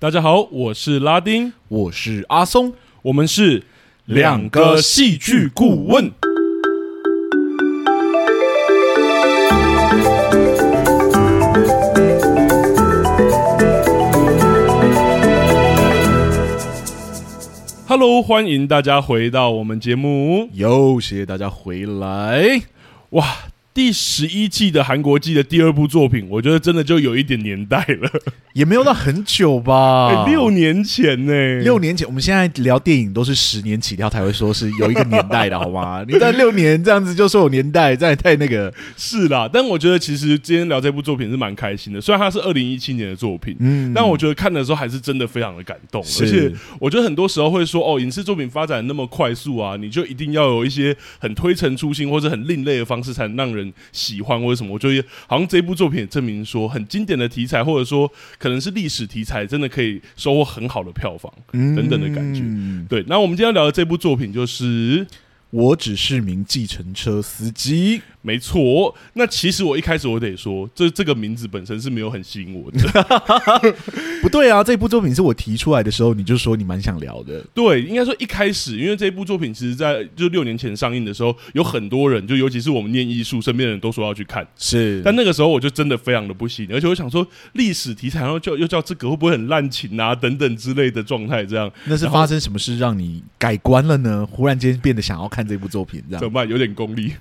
大家好，我是拉丁，我是阿松，我们是两个戏剧顾问。Hello，欢迎大家回到我们节目，哟，谢谢大家回来，哇！第十一季的韩国季的第二部作品，我觉得真的就有一点年代了，也没有到很久吧，欸、六年前呢、欸，六年前。我们现在聊电影都是十年起跳才会说是有一个年代的，好吗？你在六年这样子就说有年代，这也太那个 是啦。但我觉得其实今天聊这部作品是蛮开心的，虽然它是二零一七年的作品，嗯，但我觉得看的时候还是真的非常的感动。而且我觉得很多时候会说，哦，影视作品发展那么快速啊，你就一定要有一些很推陈出新或者很另类的方式，才能让人喜欢。或者什么？我觉得好像这部作品也证明说，很经典的题材，或者说可能是历史题材，真的可以收获很好的票房等等的感觉。对，那我们今天要聊的这部作品就是。我只是名计程车司机，没错。那其实我一开始我得说，这这个名字本身是没有很吸引我的。不对啊，这部作品是我提出来的时候，你就说你蛮想聊的。对，应该说一开始，因为这部作品其实在就六年前上映的时候，有很多人，就尤其是我们念艺术身边的人都说要去看。是，但那个时候我就真的非常的不吸引，而且我想说历史题材，然后叫又叫这个会不会很滥情啊等等之类的状态，这样。那是发生什么事让你改观了呢？忽然间变得想要看。看这部作品，这样怎么办？有点功利，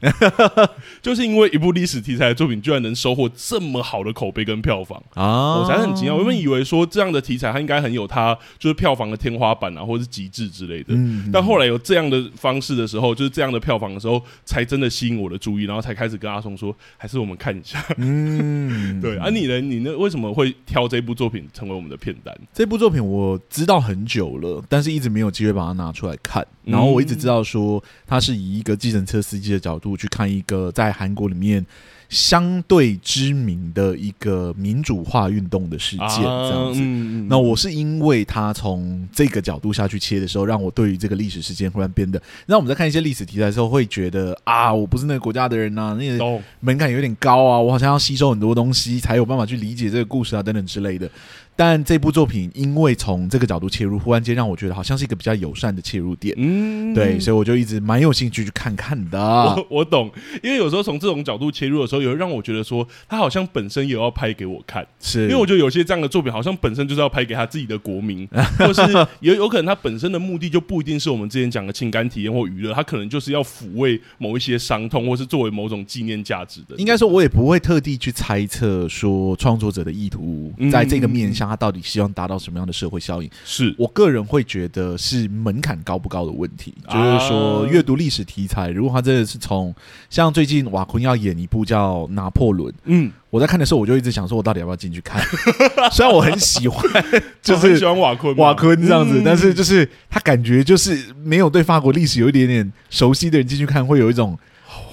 就是因为一部历史题材的作品，居然能收获这么好的口碑跟票房啊！我才很惊讶。我原本以为说这样的题材，它应该很有它就是票房的天花板啊，或者是极致之类的。嗯，但后来有这样的方式的时候，就是这样的票房的时候，才真的吸引我的注意，然后才开始跟阿松说，还是我们看一下。嗯，对。啊，你呢？你呢？为什么会挑这部作品成为我们的片单？这部作品我知道很久了，但是一直没有机会把它拿出来看。然后我一直知道说。他是以一个计程车司机的角度去看一个在韩国里面相对知名的一个民主化运动的事件，这样子。那我是因为他从这个角度下去切的时候，让我对于这个历史事件忽然变得，让我们在看一些历史题材的时候，会觉得啊，我不是那个国家的人呐，那个门槛有点高啊，我好像要吸收很多东西才有办法去理解这个故事啊，等等之类的。但这部作品因为从这个角度切入，忽然间让我觉得好像是一个比较友善的切入点，嗯，对，所以我就一直蛮有兴趣去看看的。我我懂，因为有时候从这种角度切入的时候，有让我觉得说他好像本身也要拍给我看，是因为我觉得有些这样的作品好像本身就是要拍给他自己的国民，或是有有可能他本身的目的就不一定是我们之前讲的情感体验或娱乐，他可能就是要抚慰某一些伤痛，或是作为某种纪念价值的。应该说，我也不会特地去猜测说创作者的意图在这个面向。他到底希望达到什么样的社会效应？是我个人会觉得是门槛高不高的问题。就是说，阅读历史题材，如果他真的是从像最近瓦昆要演一部叫《拿破仑》，嗯，我在看的时候，我就一直想说，我到底要不要进去看？虽然我很喜欢，就是喜欢瓦昆，瓦昆这样子，但是就是他感觉就是没有对法国历史有一点点熟悉的人进去看，会有一种。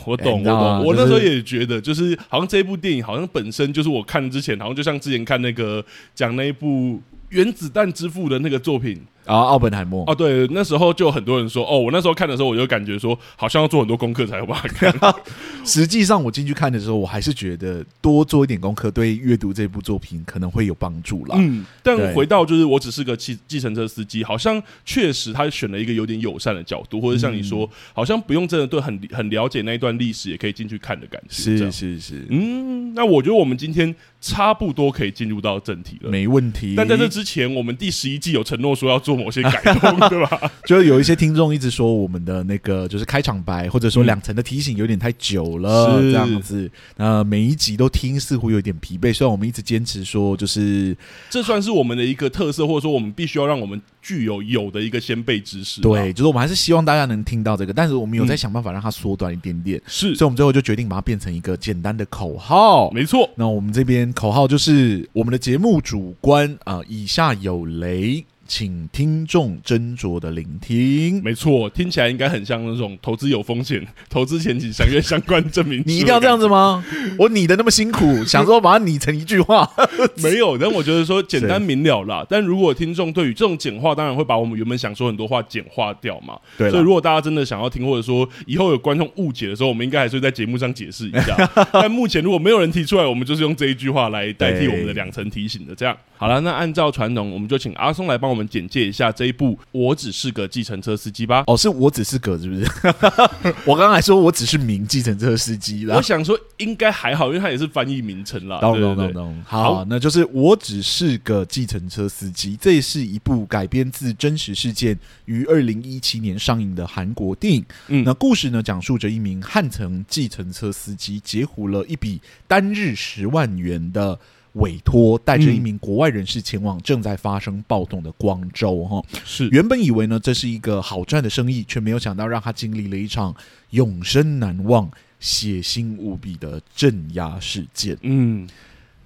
我懂，我懂。我那时候也觉得，就是好像这一部电影，好像本身就是我看之前，好像就像之前看那个讲那一部《原子弹之父》的那个作品。啊，奥本海默哦，对，那时候就很多人说，哦，我那时候看的时候，我就感觉说，好像要做很多功课才有办法看。实际上，我进去看的时候，我还是觉得多做一点功课，对阅读这部作品可能会有帮助啦。嗯，但回到就是，我只是个计计程车司机，好像确实他选了一个有点友善的角度，或者像你说，好像不用真的对很很了解那一段历史，也可以进去看的感觉。是是是，嗯，那我觉得我们今天差不多可以进入到正题了，没问题。但在这之前，我们第十一季有承诺说要做某些改动。对吧？就是有一些听众一直说我们的那个就是开场白，或者说两层的提醒有点太久了，这样子。那每一集都听似乎有点疲惫。虽然我们一直坚持说，就是这算是我们的一个特色，或者说我们必须要让我们具有有的一个先辈知识。对，就是我们还是希望大家能听到这个，但是我们有在想办法让它缩短一点点。是，所以我们最后就决定把它变成一个简单的口号。没错，那我们这边口号就是我们的节目主观啊，以下有雷。请听众斟酌的聆听。没错，听起来应该很像那种投资有风险，投资前请详阅相关证明。你一定要这样子吗？我拟的那么辛苦，想说把它拟成一句话，没有。但我觉得说简单明了啦。但如果听众对于这种简化，当然会把我们原本想说很多话简化掉嘛。对。所以如果大家真的想要听，或者说以后有观众误解的时候，我们应该还是会在节目上解释一下。但目前如果没有人提出来，我们就是用这一句话来代替我们的两层提醒的。这样好了，那按照传统，我们就请阿松来帮我们简介一下这一部《我只是个计程车司机》吧。哦，是我只是个，是不是？我刚才说我只是名计程车司机啦。我想说应该还好，因为它也是翻译名称啦。懂懂懂懂。好，那就是我只是个计程车司机。这是一部改编自真实事件，于二零一七年上映的韩国电影。嗯，那故事呢，讲述着一名汉城计程车司机截胡了一笔单日十万元的。委托带着一名国外人士前往正在发生暴动的光州，哈，是。原本以为呢，这是一个好赚的生意，却没有想到让他经历了一场永生难忘、血腥无比的镇压事件。嗯，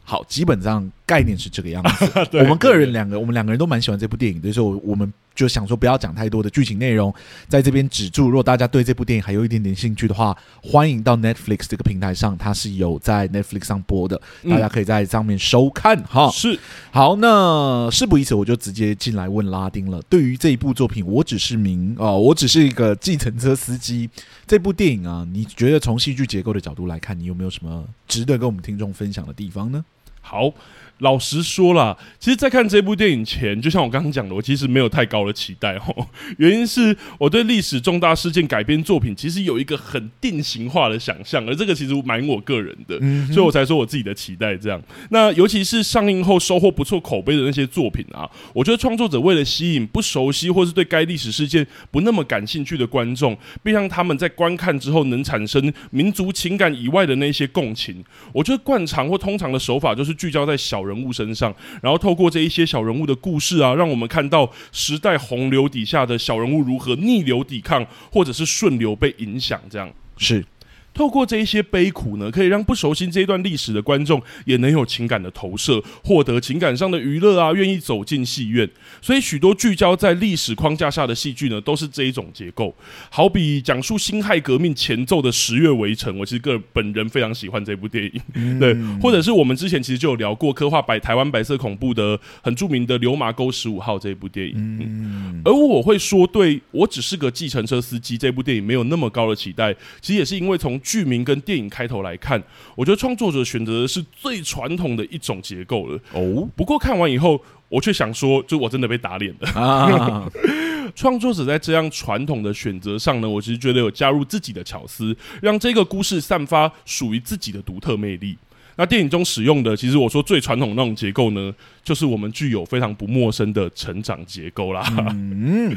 好，基本上概念是这个样子。我们个人两个，我们两个人都蛮喜欢这部电影的，所以说我们。就想说不要讲太多的剧情内容，在这边止住。如果大家对这部电影还有一点点兴趣的话，欢迎到 Netflix 这个平台上，它是有在 Netflix 上播的，大家可以在上面收看哈。嗯、是，好，那事不宜迟，我就直接进来问拉丁了。对于这一部作品，我只是名哦，我只是一个计程车司机。这部电影啊，你觉得从戏剧结构的角度来看，你有没有什么值得跟我们听众分享的地方呢？好。老实说啦，其实，在看这部电影前，就像我刚刚讲的，我其实没有太高的期待哦。原因是我对历史重大事件改编作品，其实有一个很定型化的想象，而这个其实蛮我个人的，所以我才说我自己的期待这样。那尤其是上映后收获不错口碑的那些作品啊，我觉得创作者为了吸引不熟悉或是对该历史事件不那么感兴趣的观众，并让他们在观看之后能产生民族情感以外的那些共情，我觉得惯常或通常的手法就是聚焦在小人物身上，然后透过这一些小人物的故事啊，让我们看到时代洪流底下的小人物如何逆流抵抗，或者是顺流被影响，这样是。透过这一些悲苦呢，可以让不熟悉这一段历史的观众也能有情感的投射，获得情感上的娱乐啊，愿意走进戏院。所以许多聚焦在历史框架下的戏剧呢，都是这一种结构。好比讲述辛亥革命前奏的《十月围城》，我其实个人本人非常喜欢这部电影。嗯、对，或者是我们之前其实就有聊过刻画白台湾白色恐怖的很著名的《流麻沟十五号》这一部电影。嗯、而我会说，对我只是个计程车司机这部电影没有那么高的期待，其实也是因为从剧名跟电影开头来看，我觉得创作者选择的是最传统的一种结构了。哦，不过看完以后，我却想说，就我真的被打脸了。啊，创作者在这样传统的选择上呢，我其实觉得有加入自己的巧思，让这个故事散发属于自己的独特魅力。那电影中使用的，其实我说最传统的那种结构呢，就是我们具有非常不陌生的成长结构啦。嗯。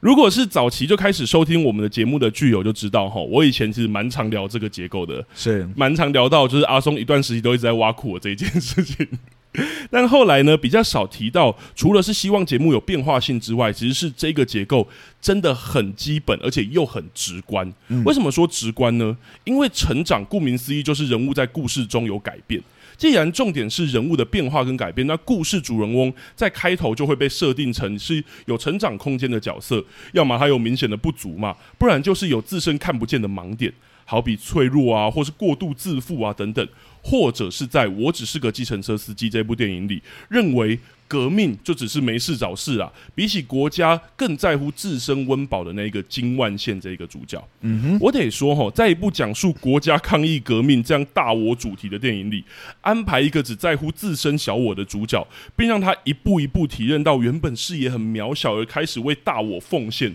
如果是早期就开始收听我们的节目的剧友就知道哈，我以前其实蛮常聊这个结构的，是蛮常聊到就是阿松一段时期都一直在挖苦我这一件事情，但后来呢比较少提到，除了是希望节目有变化性之外，其实是这个结构真的很基本，而且又很直观。为什么说直观呢？因为成长顾名思义就是人物在故事中有改变。既然重点是人物的变化跟改变，那故事主人翁在开头就会被设定成是有成长空间的角色，要么他有明显的不足嘛，不然就是有自身看不见的盲点，好比脆弱啊，或是过度自负啊等等，或者是在我只是个计程车司机这部电影里认为。革命就只是没事找事啊！比起国家更在乎自身温饱的那个金万宪这个主角，嗯哼，我得说哈，在一部讲述国家抗议革命这样大我主题的电影里，安排一个只在乎自身小我的主角，并让他一步一步体认到原本视野很渺小而开始为大我奉献，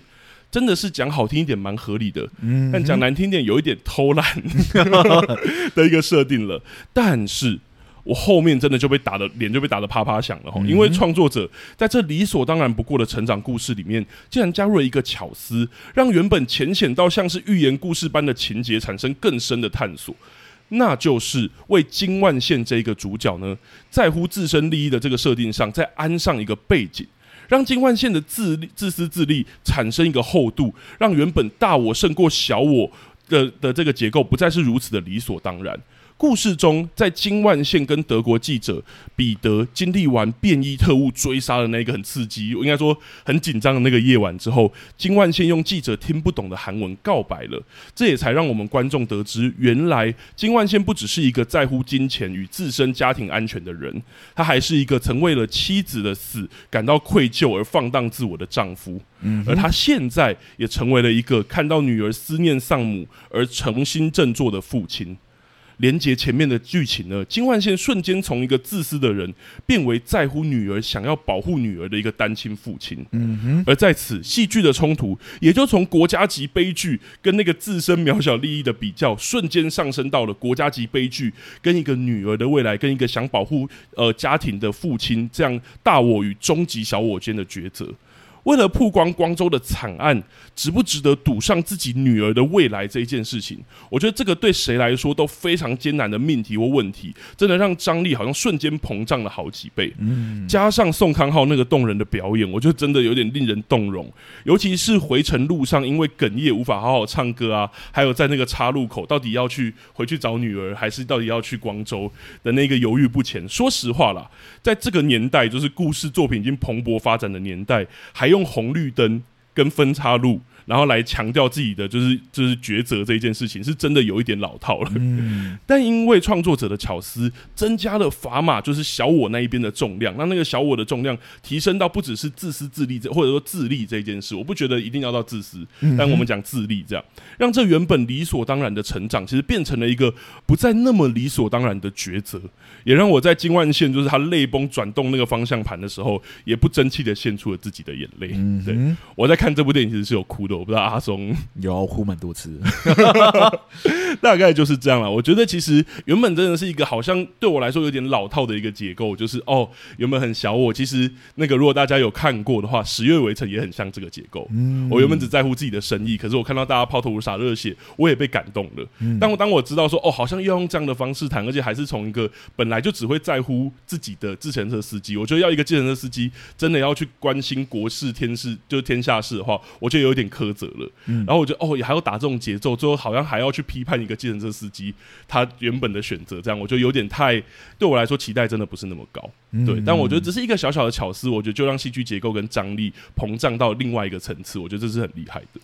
真的是讲好听一点蛮合理的，嗯，但讲难听点有一点偷懒 的一个设定了，但是。我后面真的就被打的脸就被打的啪啪响了哈，因为创作者在这理所当然不过的成长故事里面，竟然加入了一个巧思，让原本浅显到像是寓言故事般的情节产生更深的探索，那就是为金万宪这一个主角呢，在乎自身利益的这个设定上，再安上一个背景，让金万宪的自自私自利产生一个厚度，让原本大我胜过小我的的这个结构不再是如此的理所当然。故事中，在金万宪跟德国记者彼得经历完便衣特务追杀的那个很刺激，应该说很紧张的那个夜晚之后，金万宪用记者听不懂的韩文告白了。这也才让我们观众得知，原来金万宪不只是一个在乎金钱与自身家庭安全的人，他还是一个曾为了妻子的死感到愧疚而放荡自我的丈夫。嗯，而他现在也成为了一个看到女儿思念丧母而重新振作的父亲。连接前面的剧情呢，金万宪瞬间从一个自私的人变为在乎女儿、想要保护女儿的一个单亲父亲。嗯哼，而在此戏剧的冲突，也就从国家级悲剧跟那个自身渺小利益的比较，瞬间上升到了国家级悲剧跟一个女儿的未来，跟一个想保护呃家庭的父亲这样大我与终极小我间的抉择。为了曝光光州的惨案，值不值得赌上自己女儿的未来这一件事情，我觉得这个对谁来说都非常艰难的命题或问题，真的让张力好像瞬间膨胀了好几倍。嗯，加上宋康昊那个动人的表演，我觉得真的有点令人动容。尤其是回程路上，因为哽咽无法好好唱歌啊，还有在那个岔路口，到底要去回去找女儿，还是到底要去光州的那个犹豫不前。说实话啦，在这个年代，就是故事作品已经蓬勃发展的年代，还有。用红绿灯跟分叉路，然后来强调自己的就是就是抉择这一件事情，是真的有一点老套了。嗯，但因为创作者的巧思，增加了砝码，就是小我那一边的重量，让那个小我的重量提升到不只是自私自利这或者说自利这件事。我不觉得一定要到自私，但我们讲自利，这样让这原本理所当然的成长，其实变成了一个不再那么理所当然的抉择。也让我在金万线就是他泪崩转动那个方向盘的时候，也不争气的献出了自己的眼泪。嗯、对，我在看这部电影其实是有哭的，我不知道阿松 有哭蛮多次，大概就是这样了。我觉得其实原本真的是一个好像对我来说有点老套的一个结构，就是哦，原本很小我，其实那个如果大家有看过的话，《十月围城》也很像这个结构。嗯、我原本只在乎自己的生意，可是我看到大家抛头颅洒热血，我也被感动了。嗯、当我当我知道说哦，好像要用这样的方式谈，而且还是从一个本来。就只会在乎自己的自行车司机，我觉得要一个自行车司机真的要去关心国事天事，就是天下事的话，我觉得有点苛责了。嗯，然后我觉得哦，也还要打这种节奏，最后好像还要去批判一个计程车司机他原本的选择，这样我觉得有点太对我来说期待真的不是那么高。对，但我觉得只是一个小小的巧思，我觉得就让戏剧结构跟张力膨胀到另外一个层次，我觉得这是很厉害的。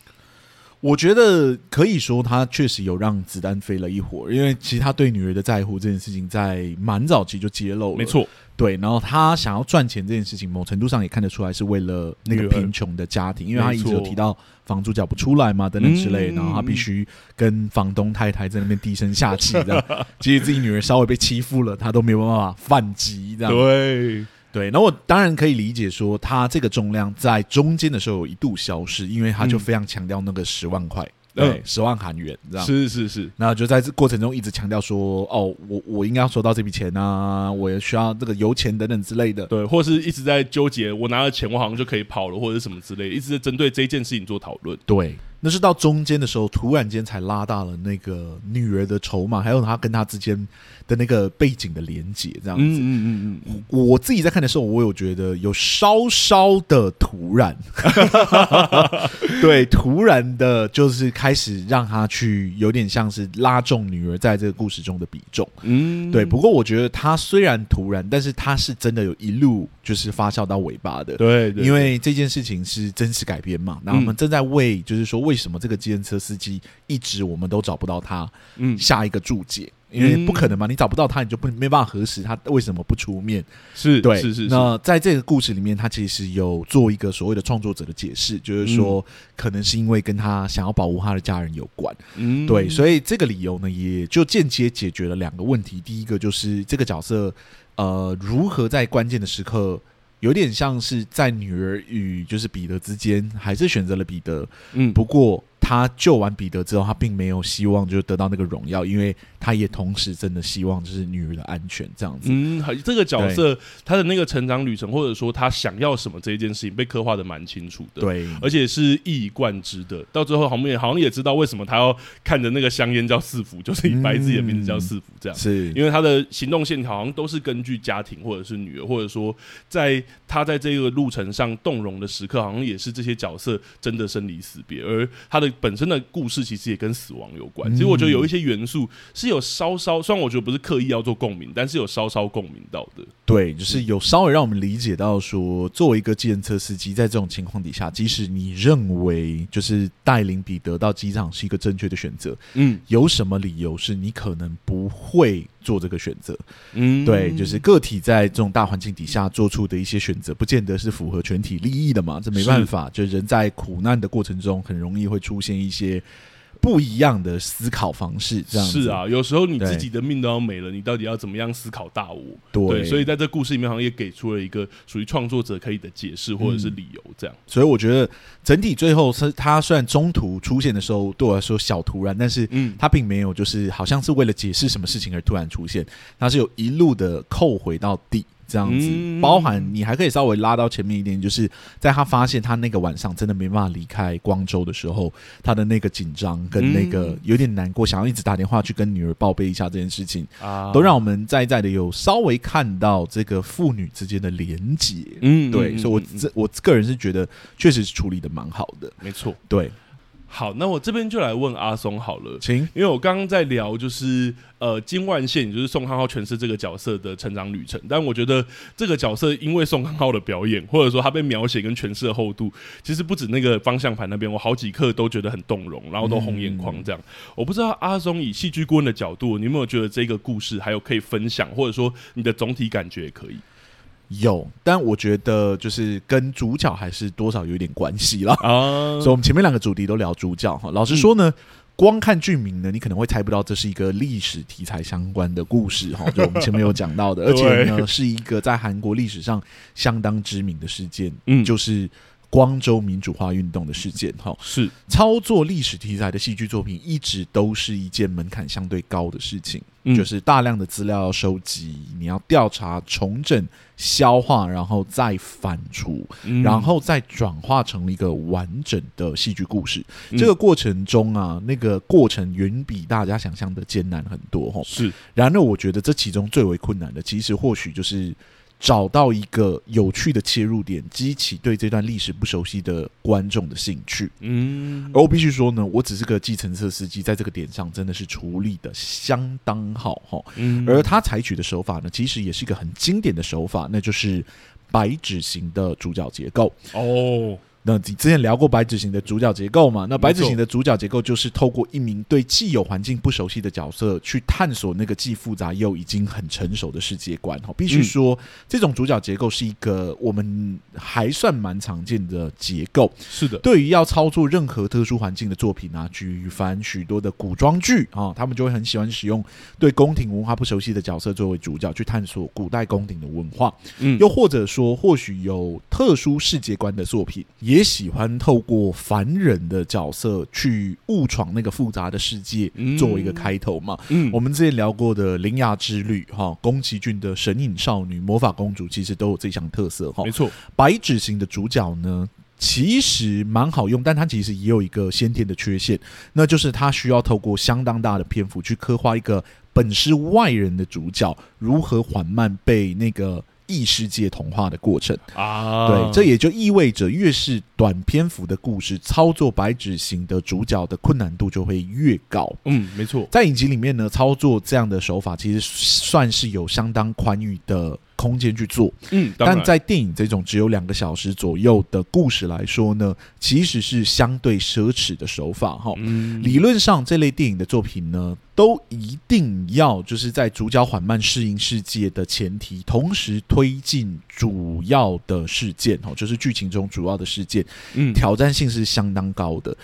我觉得可以说，他确实有让子弹飞了一会儿，因为其实他对女儿的在乎这件事情，在蛮早期就揭露了。没错，对。然后他想要赚钱这件事情，某程度上也看得出来是为了那个贫穷的家庭，因为他一直有提到房租缴不出来嘛，等等之类。然后他必须跟房东太太在那边低声下气，这样。即使自己女儿稍微被欺负了，他都没有办法反击，这样。对。对，那我当然可以理解说，他这个重量在中间的时候有一度消失，因为他就非常强调那个十万块，嗯、对，十万韩元，这样。是是是，那就在这过程中一直强调说，哦，我我应该要收到这笔钱啊，我也需要这个油钱等等之类的，对，或是一直在纠结，我拿了钱，我好像就可以跑了，或者是什么之类，一直在针对这件事情做讨论，对。那是到中间的时候，突然间才拉大了那个女儿的筹码，还有他跟他之间的那个背景的连接，这样子。嗯嗯嗯嗯。我自己在看的时候，我有觉得有稍稍的突然，对，突然的，就是开始让他去有点像是拉重女儿在这个故事中的比重。嗯，对。不过我觉得他虽然突然，但是他是真的有一路就是发酵到尾巴的。对，对，因为这件事情是真实改编嘛，然后我们正在为就是说为。为什么这个计程车司机一直我们都找不到他？嗯，下一个注解，因为不可能嘛，你找不到他，你就不没办法核实他为什么不出面。是对，是是，是。那在这个故事里面，他其实有做一个所谓的创作者的解释，就是说，可能是因为跟他想要保护他的家人有关。嗯，对，所以这个理由呢，也就间接解决了两个问题。第一个就是这个角色，呃，如何在关键的时刻。有点像是在女儿与就是彼得之间，还是选择了彼得。嗯，不过。他救完彼得之后，他并没有希望就是得到那个荣耀，因为他也同时真的希望就是女儿的安全这样子。嗯，这个角色他的那个成长旅程，或者说他想要什么这一件事情，被刻画的蛮清楚的。对，而且是一以贯之的。到最后，好像也好像也知道为什么他要看着那个香烟叫四福，就是以白自己的名字叫四福这样。是因为他的行动线条好像都是根据家庭，或者是女儿，或者说在他在这个路程上动容的时刻，好像也是这些角色真的生离死别，而他的。本身的故事其实也跟死亡有关。其实我觉得有一些元素是有稍稍，虽然我觉得不是刻意要做共鸣，但是有稍稍共鸣到的。对，就是有稍微让我们理解到说，作为一个计程车司机，在这种情况底下，即使你认为就是带领彼得到机场是一个正确的选择，嗯，有什么理由是你可能不会做这个选择？嗯，对，就是个体在这种大环境底下做出的一些选择，不见得是符合全体利益的嘛，这没办法，就人在苦难的过程中，很容易会出现一些。不一样的思考方式，这样是啊。有时候你自己的命都要没了，你到底要怎么样思考大我？对，对，所以在这故事里面，好像也给出了一个属于创作者可以的解释或者是理由，这样、嗯。所以我觉得整体最后是，他虽然中途出现的时候对我来说小突然，但是嗯，他并没有就是好像是为了解释什么事情而突然出现，他是有一路的扣回到底。这样子，包含你还可以稍微拉到前面一点，就是在他发现他那个晚上真的没办法离开光州的时候，他的那个紧张跟那个有点难过，想要一直打电话去跟女儿报备一下这件事情，都让我们在在的有稍微看到这个父女之间的连结。嗯，对，所以我这我个人是觉得确实是处理的蛮好的，没错，对。好，那我这边就来问阿松好了，请，因为我刚刚在聊就是呃金万宪，也就是宋康昊诠释这个角色的成长旅程，但我觉得这个角色因为宋康昊的表演，或者说他被描写跟诠释的厚度，其实不止那个方向盘那边，我好几刻都觉得很动容，然后都红眼眶这样。嗯、我不知道阿松以戏剧顾问的角度，你有没有觉得这个故事还有可以分享，或者说你的总体感觉也可以？有，但我觉得就是跟主角还是多少有点关系了啊。所以，我们前面两个主题都聊主角哈。老实说呢，嗯、光看剧名呢，你可能会猜不到这是一个历史题材相关的故事哈。就我们前面有讲到的，而且呢，是一个在韩国历史上相当知名的事件，嗯，就是。光州民主化运动的事件，哈，是操作历史题材的戏剧作品，一直都是一件门槛相对高的事情。嗯，就是大量的资料要收集，你要调查、重整、消化，然后再反刍，嗯，然后再转化成一个完整的戏剧故事。嗯，这个过程中啊，那个过程远比大家想象的艰难很多，哈。是，然而我觉得这其中最为困难的，其实或许就是。找到一个有趣的切入点，激起对这段历史不熟悉的观众的兴趣。嗯，而我必须说呢，我只是个计程车司机，在这个点上真的是处理的相当好哈。嗯，而他采取的手法呢，其实也是一个很经典的手法，那就是白纸型的主角结构。哦。那你之前聊过白纸型的主角结构嘛？那白纸型的主角结构就是透过一名对既有环境不熟悉的角色，去探索那个既复杂又已经很成熟的世界观。哈，必须说，这种主角结构是一个我们还算蛮常见的结构。是的，对于要操作任何特殊环境的作品啊，举凡许多的古装剧啊，他们就会很喜欢使用对宫廷文化不熟悉的角色作为主角，去探索古代宫廷的文化。嗯，又或者说，或许有特殊世界观的作品。也喜欢透过凡人的角色去误闯那个复杂的世界，作为一个开头嘛。嗯，我们之前聊过的《铃芽之旅》哈，宫崎骏的《神隐少女》《魔法公主》其实都有这项特色哈。没错，白纸型的主角呢，其实蛮好用，但它其实也有一个先天的缺陷，那就是它需要透过相当大的篇幅去刻画一个本是外人的主角如何缓慢被那个。异世界童话的过程。啊，对，这也就意味着越是短篇幅的故事，操作白纸型的主角的困难度就会越高。嗯，没错，在影集里面呢，操作这样的手法其实算是有相当宽裕的空间去做，嗯，但在电影这种只有两个小时左右的故事来说呢，其实是相对奢侈的手法哈。嗯，理论上这类电影的作品呢，都一定要就是在主角缓慢适应世界的前提，同时推进主要的事件哈，就是剧情中主要的事件，嗯，挑战性是相当高的。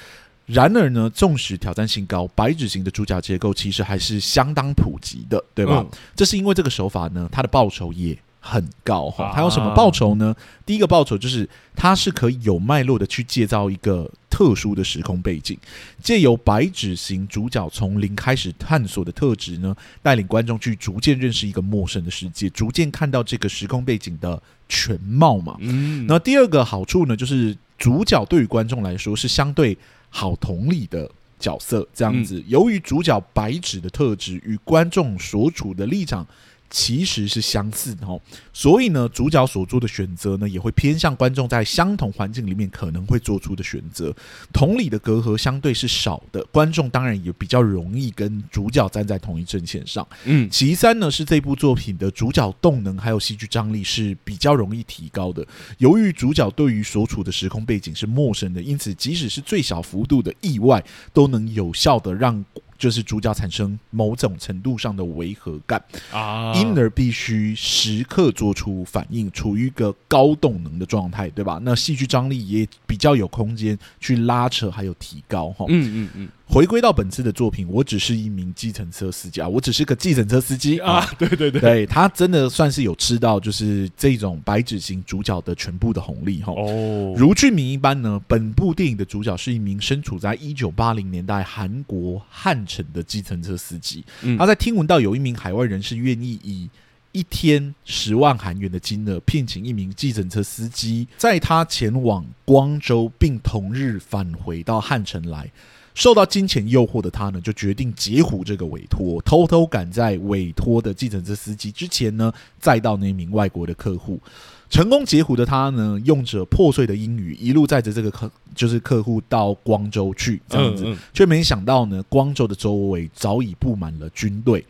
然而呢，纵使挑战性高，白纸型的主角结构其实还是相当普及的，对吧？嗯，这是因为这个手法呢，它的报酬也很高哈。它有什么报酬呢？第一个报酬就是它是可以有脉络的去建造一个特殊的时空背景，借由白纸型主角从零开始探索的特质呢，带领观众去逐渐认识一个陌生的世界，逐渐看到这个时空背景的全貌嘛。嗯，那第二个好处呢，就是主角对于观众来说是相对。好同理的角色，这样子。由于主角白纸的特质与观众所处的立场其实是相似的哦，所以呢，主角所做的选择呢，也会偏向观众在相同环境里面可能会做出的选择。同理的隔阂相对是少的，观众当然也比较容易跟主角站在同一阵线上。嗯，其三呢，是这部作品的主角动能还有戏剧张力是比较容易提高的。由于主角对于所处的时空背景是陌生的，因此即使是最小幅度的意外，都能有效的让。就是主角产生某种程度上的违和感啊，因而必须时刻做出反应，处于一个高动能的状态，对吧？那戏剧张力也比较有空间去拉扯，还有提高哈。嗯嗯嗯。回归到本次的作品，我只是一名计程车司机啊，我只是个计程车司机啊，对对 对，对他真的算是有吃到就是这种白纸型主角的全部的红利哈。哦，如剧名一般呢，本部电影的主角是一名身处在一九八零年代韩国汉城的计程车司机，他在听闻到有一名海外人士愿意以一天十万韩元的金额聘请一名计程车司机，在他前往光州，并同日返回到汉城来。受到金钱诱惑的他呢，就决定截胡这个委托，偷偷赶在委托的计程车司机之前呢，载到那名外国的客户。成功截胡的他呢，用着破碎的英语，一路载着这个客，就是客户到光州去，这样子，却没想到呢，光州的周围早已布满了军队。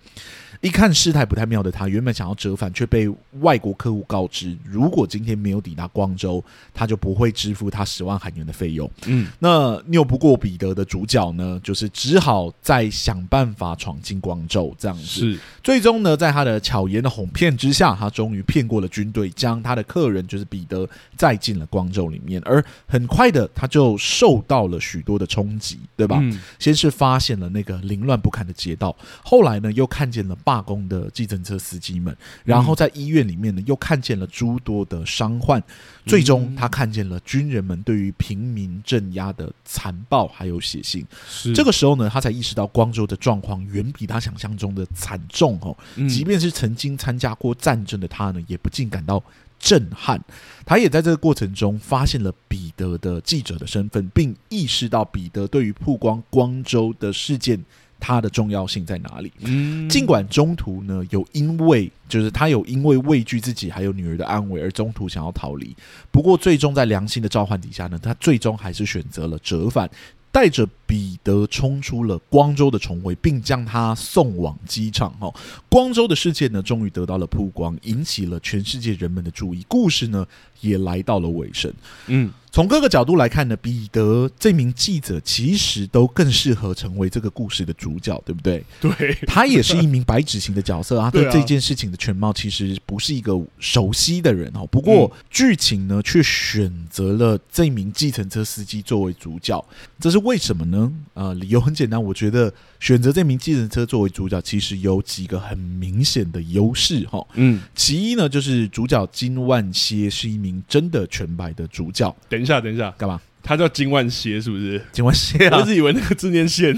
一看事态不太妙的他，原本想要折返，却被外国客户告知，如果今天没有抵达光州，他就不会支付他十万韩元的费用。嗯，那拗不过彼得的主角呢，就是只好再想办法闯进光州，这样子。是，最终呢，在他的巧言的哄骗之下，他终于骗过了军队，将他的客人就是彼得载进了光州里面。而很快的，他就受到了许多的冲击，对吧？嗯，先是发现了那个凌乱不堪的街道，后来呢，又看见了。罢工的计程车司机们，然后在医院里面呢，又看见了诸多的伤患，最终他看见了军人们对于平民镇压的残暴还有血腥。是这个时候呢，他才意识到光州的状况远比他想象中的惨重哦。即便是曾经参加过战争的他呢，也不禁感到震撼。他也在这个过程中发现了彼得的记者的身份，并意识到彼得对于曝光光州的事件。它的重要性在哪里？嗯，尽管中途呢，有因为就是他有因为畏惧自己还有女儿的安危而中途想要逃离，不过最终在良心的召唤底下呢，他最终还是选择了折返。带着彼得冲出了光州的重围，并将他送往机场。哈，光州的事件呢，终于得到了曝光，引起了全世界人们的注意。故事呢，也来到了尾声。嗯，从各个角度来看呢，彼得这名记者其实都更适合成为这个故事的主角，对不对？对，他也是一名白纸型的角色 啊。对这件事情的全貌其实不是一个熟悉的人哦。不过剧情呢，却选择了这名计程车司机作为主角，这是。为什么呢？呃，理由很简单，我觉得选择这名计程车作为主角，其实有几个很明显的优势哈。嗯，其一呢，就是主角金万歇是一名真的全白的主角。等一下，等一下，干嘛？他叫金万歇是不是？金万歇啊，我一直以为那个字念线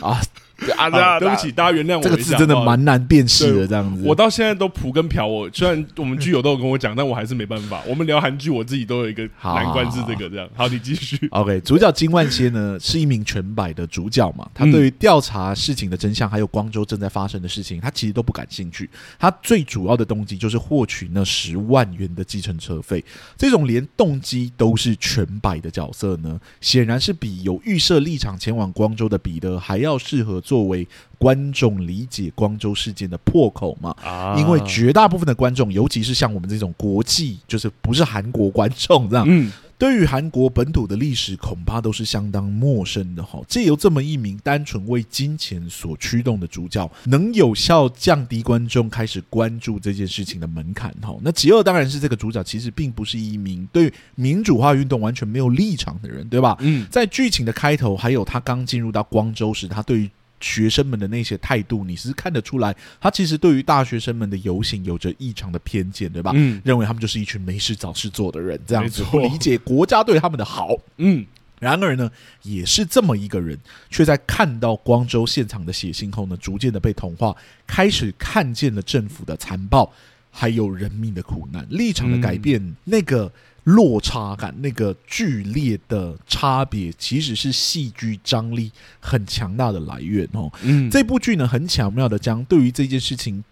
啊。啊，对不起，大家原谅我。这个字真的蛮难辨识的，这样子。我到现在都普跟朴，我虽然我们剧友都有跟我讲，但我还是没办法。我们聊韩剧，我自己都有一个难关是这个这样。好，你继续。OK，主角金万歇呢是一名全白的主角嘛，他对于调查事情的真相，还有光州正在发生的事情，他其实都不感兴趣。他最主要的动机就是获取那十万元的计程车费。这种连动机都是全白的角色呢，显然是比有预设立场前往光州的彼得还要适合作为观众理解光州事件的破口嘛？啊，因为绝大部分的观众，尤其是像我们这种国际，就是不是韩国观众这样，嗯，对于韩国本土的历史，恐怕都是相当陌生的哈。借由这么一名单纯为金钱所驱动的主角，能有效降低观众开始关注这件事情的门槛哈。那其二当然是这个主角其实并不是一名对民主化运动完全没有立场的人，对吧？嗯，在剧情的开头，还有他刚进入到光州时，他对于学生们的那些态度，你是看得出来，他其实对于大学生们的游行有着异常的偏见，对吧？嗯，认为他们就是一群没事找事做的人，这样子不理解国家对他们的好。嗯，然而呢，也是这么一个人，却在看到光州现场的血腥后呢，逐渐的被同化，开始看见了政府的残暴，还有人民的苦难，立场的改变，嗯、那个。落差感，那个剧烈的差别，其实是戏剧张力很强大的来源哦。嗯，这部剧呢，很巧妙的将对于这件事情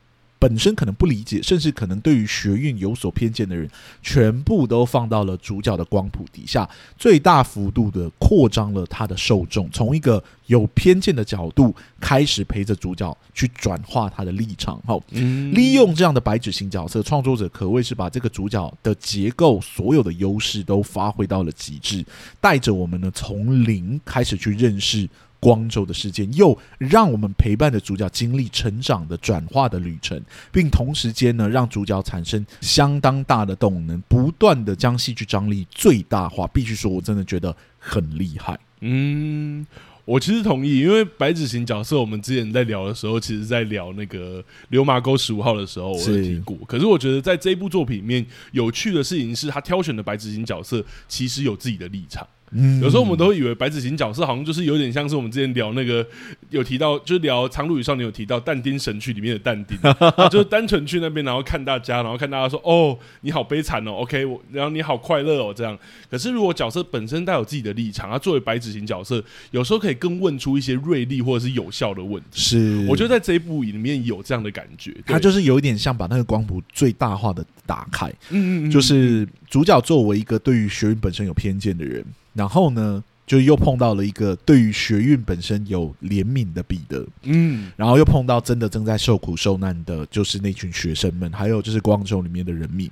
本身可能不理解，甚至可能对于学运有所偏见的人，全部都放到了主角的光谱底下，最大幅度的扩张了他的受众，从一个有偏见的角度开始陪着主角去转化他的立场。好，利用这样的白纸型角色，创作者可谓是把这个主角的结构所有的优势都发挥到了极致，带着我们呢从零开始去认识。光州的事件，又让我们陪伴着主角经历成长的转化的旅程，并同时间呢，让主角产生相当大的动能，不断的将戏剧张力最大化。必须说，我真的觉得很厉害。嗯，我其实同意，因为白纸型角色，我们之前在聊的时候，其实在聊那个流麻沟十五号的时候，我有提过。可是我觉得在这一部作品里面，有趣的事情是他挑选的白纸型角色，其实有自己的立场。嗯，有时候我们都会以为白纸型角色好像就是有点像是我们之前聊那个有提到，就是聊《苍鹭与少年》有提到但丁神曲里面的但丁，就是单纯去那边然后看大家，然后看大家说哦你好悲惨哦，OK，我然后你好快乐哦这样。可是如果角色本身带有自己的立场，他作为白纸型角色，有时候可以更问出一些锐利或者是有效的问题。是，我觉得在这一部里面有这样的感觉，他就是有一点像把那个光谱最大化的打开。嗯嗯嗯，就是主角作为一个对于学运本身有偏见的人，然后呢。就又碰到了一个对于学运本身有怜悯的彼得，嗯，然后又碰到真的正在受苦受难的，就是那群学生们，还有就是光州里面的人民，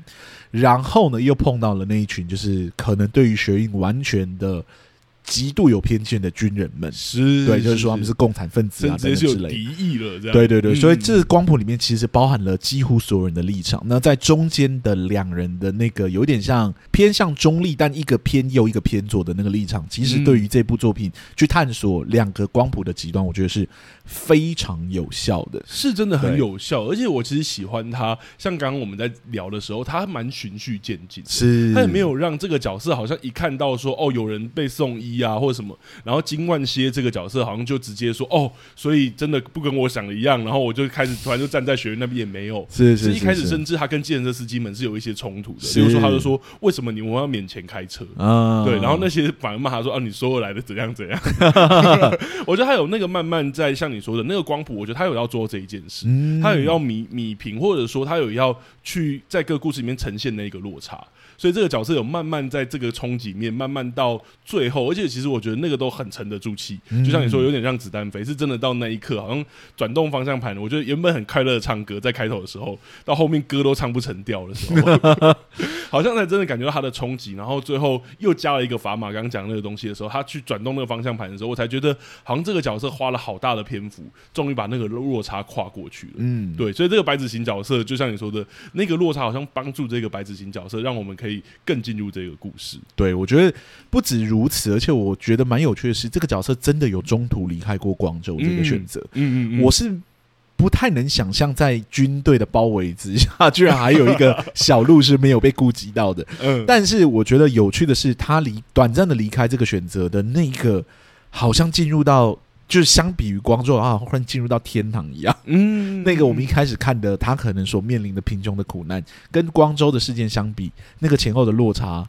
然后呢，又碰到了那一群就是可能对于学运完全的。极度有偏见的军人们，是对，就是说他们是共产分子啊，等等之类。敌意了，这样。对对对，所以这光谱里面其实包含了几乎所有人的立场。那在中间的两人的那个有点像偏向中立，但一个偏右，一个偏左的那个立场，其实对于这部作品去探索两个光谱的极端，我觉得是非常有效的，是真的很有效。而且我其实喜欢他，像刚刚我们在聊的时候，他蛮循序渐进，是，他也没有让这个角色好像一看到说哦有人被送医。啊，或者什么，然后金万歇这个角色好像就直接说哦，所以真的不跟我想的一样，然后我就开始突然就站在学院那边也没有，是是，是，是一开始甚至他跟计程车司机们是有一些冲突的，比如说他就说为什么你们要免钱开车啊？对，然后那些反而骂他说啊，你说我来的怎样怎样？我觉得他有那个慢慢在像你说的那个光谱，我觉得他有要做这一件事，他有要米米平，或者说他有要去在各个故事里面呈现那个落差。所以这个角色有慢慢在这个冲击面，慢慢到最后，而且其实我觉得那个都很沉得住气，就像你说，有点像子弹飞，是真的到那一刻，好像转动方向盘。我觉得原本很快乐的唱歌，在开头的时候，到后面歌都唱不成调的时候，好像才真的感觉到他的冲击。然后最后又加了一个砝码，刚刚讲那个东西的时候，他去转动那个方向盘的时候，我才觉得好像这个角色花了好大的篇幅，终于把那个落差跨过去了。嗯，对，所以这个白纸型角色，就像你说的那个落差，好像帮助这个白纸型角色，让我们可以。更进入这个故事，对，我觉得不止如此，而且我觉得蛮有趣的是，这个角色真的有中途离开过广州这个选择。嗯嗯，嗯，我是不太能想象，在军队的包围之下，居然还有一个小路是没有被顾及到的。嗯，但是我觉得有趣的是，他离短暂的离开这个选择的那一个，好像进入到。就是相比于光州啊，忽然进入到天堂一样。嗯，那个我们一开始看的他可能所面临的贫穷的苦难，跟光州的事件相比，那个前后的落差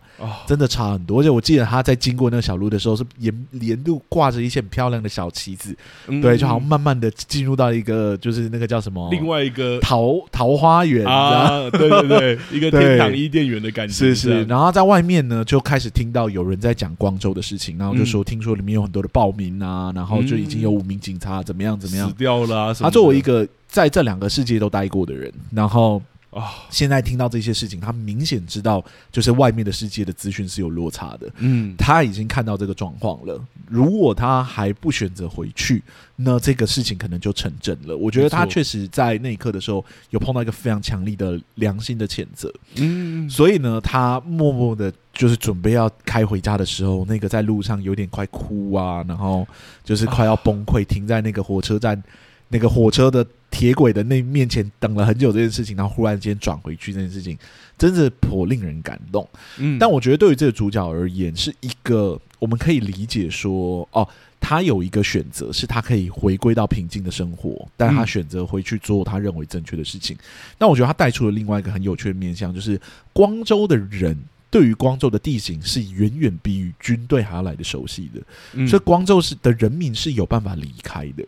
真的差很多。而且我记得他在经过那个小路的时候，是沿沿路挂着一些很漂亮的小旗子，对，就好像慢慢的进入到一个就是那个叫什么另外一个桃桃花源啊，对对对，一个 天堂伊甸园的感觉。是是，然后在外面呢，就开始听到有人在讲光州的事情，然后就说听说里面有很多的暴民啊，然后就已经。有五名警察怎么样？怎么样？死掉了啊！他作为一个在这两个世界都待过的人，然后啊，现在听到这些事情，他明显知道，就是外面的世界的资讯是有落差的。嗯，他已经看到这个状况了。如果他还不选择回去，那这个事情可能就成真了。我觉得他确实在那一刻的时候，有碰到一个非常强力的良心的谴责。嗯，所以呢，他默默的。就是准备要开回家的时候，那个在路上有点快哭啊，然后就是快要崩溃，停在那个火车站，那个火车的铁轨的那面前等了很久这件事情，然后忽然间转回去这件事情，真是颇令人感动。嗯，但我觉得对于这个主角而言，是一个我们可以理解说，哦，他有一个选择，是他可以回归到平静的生活，但他选择回去做他认为正确的事情。那我觉得他带出了另外一个很有趣的面向，就是光州的人。对于光州的地形是远远比于军队还要来的熟悉的，嗯、所以光州是的人民是有办法离开的。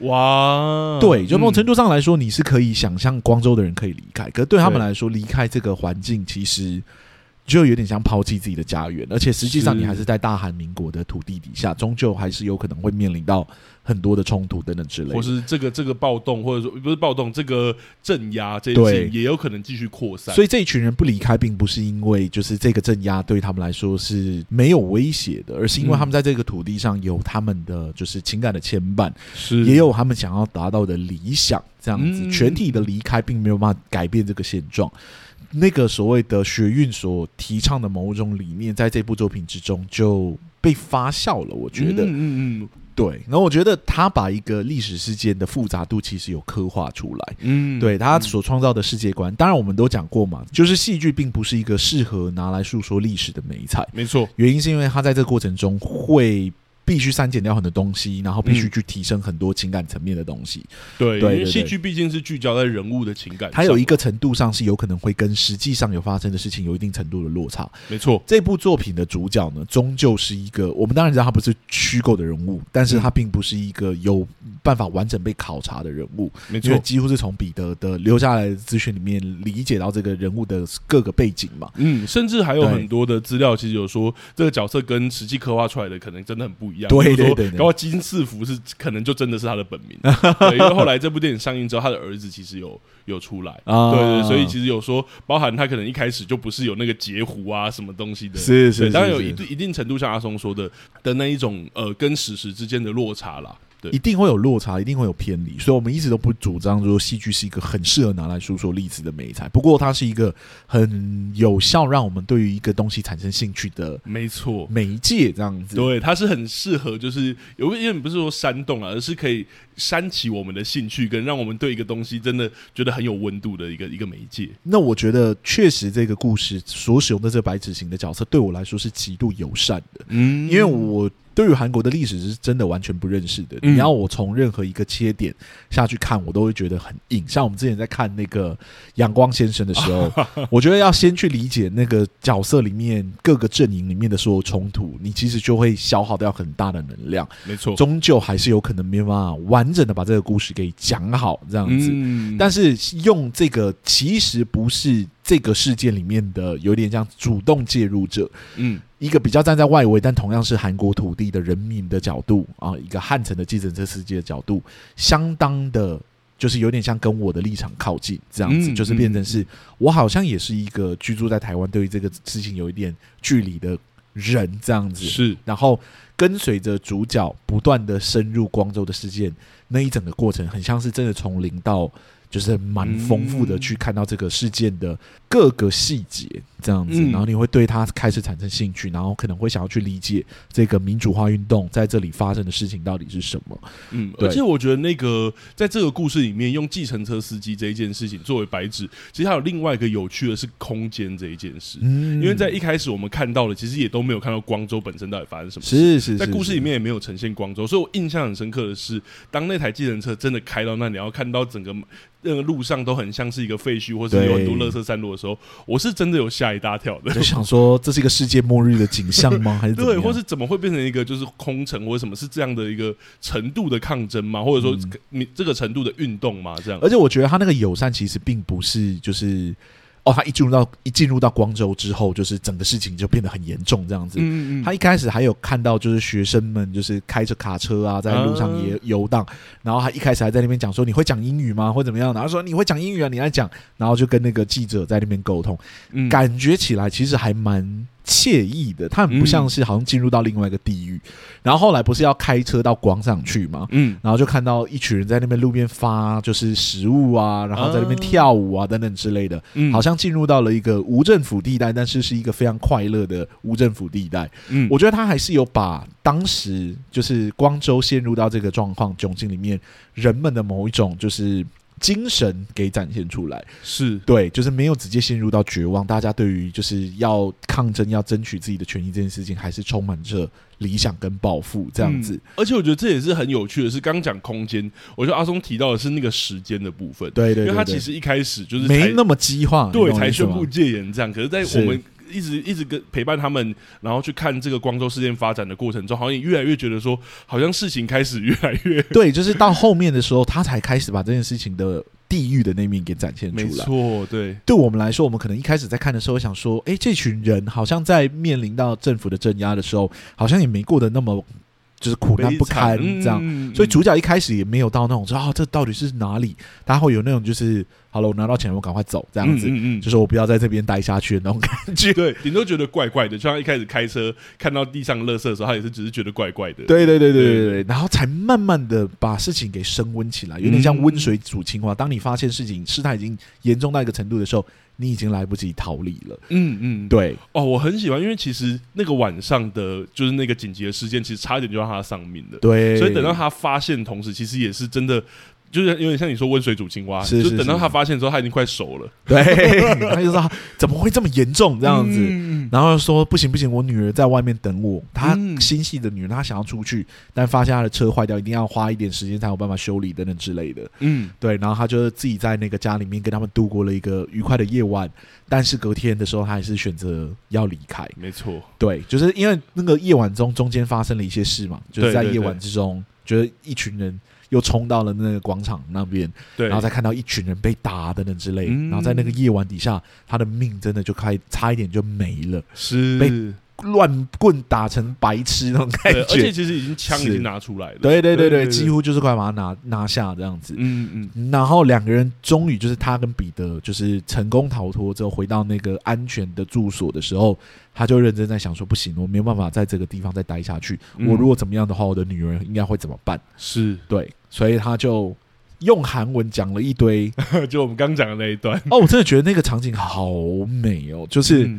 哇，对，就某种程度上来说，你是可以想象光州的人可以离开，可是对他们来说，离开这个环境其实。就有点像抛弃自己的家园，而且实际上你还是在大韩民国的土地底下，终究还是有可能会面临到很多的冲突等等之类的，或是这个这个暴动，或者说不是暴动，这个镇压这些也有可能继续扩散。所以这一群人不离开，并不是因为就是这个镇压对他们来说是没有威胁的，而是因为他们在这个土地上有他们的就是情感的牵绊，是也有他们想要达到的理想。这样子，全体的离开并没有办法改变这个现状。那个所谓的学运所提倡的某种理念，在这部作品之中就被发酵了。我觉得，嗯嗯嗯，对。然后我觉得他把一个历史事件的复杂度其实有刻画出来。嗯，对他所创造的世界观，当然我们都讲过嘛，就是戏剧并不是一个适合拿来诉说历史的媒材。没错，原因是因为他在这个过程中会。必须删减掉很多东西，然后必须去提升很多情感层面的东西。对，对，因为戏剧毕竟是聚焦在人物的情感，它有一个程度上是有可能会跟实际上有发生的事情有一定程度的落差。没错，这部作品的主角呢，终究是一个我们当然知道他不是虚构的人物，但是他并不是一个有办法完整被考察的人物。没错，几乎是从彼得的留下来的资讯里面理解到这个人物的各个背景嘛。嗯，甚至还有很多的资料，其实有说这个角色跟实际刻画出来的可能真的很不一样。对对对，然后金四福是可能就真的是他的本名，对，因为后来这部电影上映之后，他的儿子其实有有出来，啊、对，对对，所以其实有说，包含他可能一开始就不是有那个截胡啊什么东西的，是是，是，当然有一一定程度像阿松说的的那一种呃跟史实之间的落差啦。对，一定会有落差，一定会有偏离，所以我们一直都不主张说戏剧是一个很适合拿来诉说例子的美材。不过，它是一个很有效让我们对于一个东西产生兴趣的，没错，媒介这样子。对，它是很适合，就是有因为不是说煽动啊，而是可以煽起我们的兴趣，跟让我们对一个东西真的觉得很有温度的一个一个媒介。那我觉得，确实这个故事所使用的这个白纸型的角色，对我来说是极度友善的。嗯，因为我。对于韩国的历史是真的完全不认识的。你要我从任何一个切点下去看，我都会觉得很硬。像我们之前在看那个《阳光先生》的时候，我觉得要先去理解那个角色里面各个阵营里面的所有冲突，你其实就会消耗掉很大的能量。没错，终究还是有可能没办法完整的把这个故事给讲好这样子。但是用这个其实不是。这个事件里面的有点像主动介入者，嗯，一个比较站在外围，但同样是韩国土地的人民的角度啊，一个汉城的计程车司机的角度，相当的，就是有点像跟我的立场靠近这样子，就是变成是我好像也是一个居住在台湾，对于这个事情有一点距离的人这样子，是，然后跟随着主角不断的深入光州的事件，那一整个过程很像是真的从零到。就是蛮丰富的，去看到这个事件的各个细节，这样子，然后你会对他开始产生兴趣，然后可能会想要去理解这个民主化运动在这里发生的事情到底是什么。嗯，而且我觉得那个在这个故事里面，用计程车司机这一件事情作为白纸，其实还有另外一个有趣的是空间这一件事。嗯，因为在一开始我们看到的，其实也都没有看到光州本身到底发生什么事。是是，在故事里面也没有呈现光州，所以我印象很深刻的是，当那台计程车真的开到那里，然后看到整个。那个路上都很像是一个废墟，或者有很多垃圾散落的时候，我是真的有吓一大跳的。就想说，这是一个世界末日的景象吗？还是对，或是怎么会变成一个就是空城，或者什么是这样的一个程度的抗争吗？或者说你这个程度的运动吗？这样。而且我觉得他那个友善其实并不是就是。哦，他一进入到一进入到光州之后，就是整个事情就变得很严重，这样子。嗯嗯。他一开始还有看到，就是学生们就是开着卡车啊，在路上也游荡，然后他一开始还在那边讲说：“你会讲英语吗？或怎么样？”然后说：“你会讲英语啊，你来讲。”然后就跟那个记者在那边沟通，感觉起来其实还蛮。惬意的，它很不像是好像进入到另外一个地狱。嗯、然后后来不是要开车到广场去嘛？嗯，然后就看到一群人在那边路边发就是食物啊，然后在那边跳舞啊等等之类的，嗯，好像进入到了一个无政府地带，但是是一个非常快乐的无政府地带。嗯，我觉得他还是有把当时就是光州陷入到这个状况窘境里面人们的某一种就是。精神给展现出来，是对，就是没有直接陷入到绝望。大家对于就是要抗争、要争取自己的权益这件事情，还是充满着理想跟抱负这样子。嗯，而且我觉得这也是很有趣的是，刚讲空间，我觉得阿松提到的是那个时间的部分。对对，对，对，因为他其实一开始就是没那么激化，对，才宣布戒严这样。可是，在我们一直一直跟陪伴他们，然后去看这个光州事件发展的过程中，好像也越来越觉得说，好像事情开始越来越对，就是到后面的时候，他才开始把这件事情的地狱的那面给展现出来。没错，对，对我们来说，我们可能一开始在看的时候想说，哎，这群人好像在面临到政府的镇压的时候，好像也没过得那么。就是苦难不堪这样，嗯、所以主角一开始也没有到那种说啊，这到底是哪里？他会有那种就是，好了，我拿到钱，我赶快走这样子，嗯嗯嗯、就是我不要在这边待下去的那种感觉。对，你都觉得怪怪的，就像一开始开车看到地上垃圾的时候，他也是只是觉得怪怪的。对对对对对对，对，然后才慢慢的把事情给升温起来，有点像温水煮青蛙。当你发现事情事态已经严重到一个程度的时候。你已经来不及逃离了。嗯嗯，对。哦，我很喜欢，因为其实那个晚上的，就是那个紧急的事件，其实差一点就让他丧命了。对。所以等到他发现，同时其实也是真的。就是有点像你说温水煮青蛙，是是是，就等到他发现之后，他已经快熟了。对，他就说怎么会这么严重这样子，嗯、然后说不行不行，我女儿在外面等我，她心细的女人，她想要出去，但发现她的车坏掉，一定要花一点时间才有办法修理等等之类的。嗯，对，然后他就自己在那个家里面跟他们度过了一个愉快的夜晚，但是隔天的时候，他还是选择要离开。没错，对，就是因为那个夜晚中中间发生了一些事嘛，就是在夜晚之中，觉得一群人。又冲到了那个广场那边，对，然后再看到一群人被打等等之类，嗯、然后在那个夜晚底下，他的命真的就开差一点就没了，是。被。乱棍打成白痴那种感觉，而且其实已经枪已经拿出来了，对对对对，几乎就是快把他拿拿下这样子。嗯嗯，然后两个人终于就是他跟彼得就是成功逃脱之后回到那个安全的住所的时候，他就认真在想说：不行，我没有办法在这个地方再待下去。我如果怎么样的话，我的女儿应该会怎么办？是。对，所以他就用韩文讲了一堆，就我们刚讲的那一段。哦，我真的觉得那个场景好美哦，就是。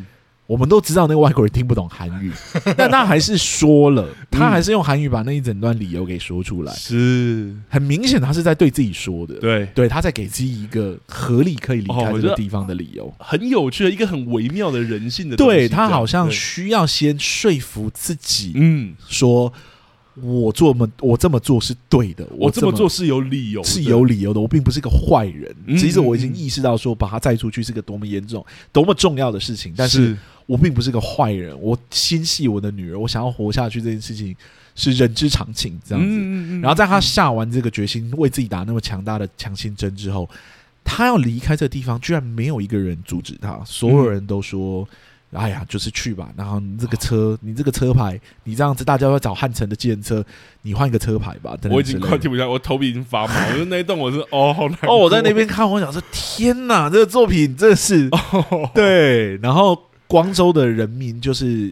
我们都知道那个外国人听不懂韩语，但他还是说了，他还是用韩语把那一整段理由给说出来，是。很明显他是在对自己说的，对。对，他在给自己一个合理可以离开这个地方的理由，哦、很有趣的一个很微妙的人性的，对他好像需要先说服自己，嗯，说。我做么？我这么做是对的。我这么做是有理由，是有理由的。我并不是个坏人。其实我已经意识到，说把他载出去是个多么严重、多么重要的事情。但是我并不是个坏人。我心系我的女儿，我想要活下去这件事情是人之常情。这样子。然后在他下完这个决心，为自己打那么强大的强心针之后，他要离开这个地方，居然没有一个人阻止他。所有人都说。哎呀，就是去吧。然后你这个车，你这个车牌，你这样子，大家要找汉城的计程车，你换一个车牌吧。我已经快听不下，我头皮已经发麻。我就那一段，我是哦，好难哦。我在那边看，我想说，天哪，这个作品真的是对。然后光州的人民就是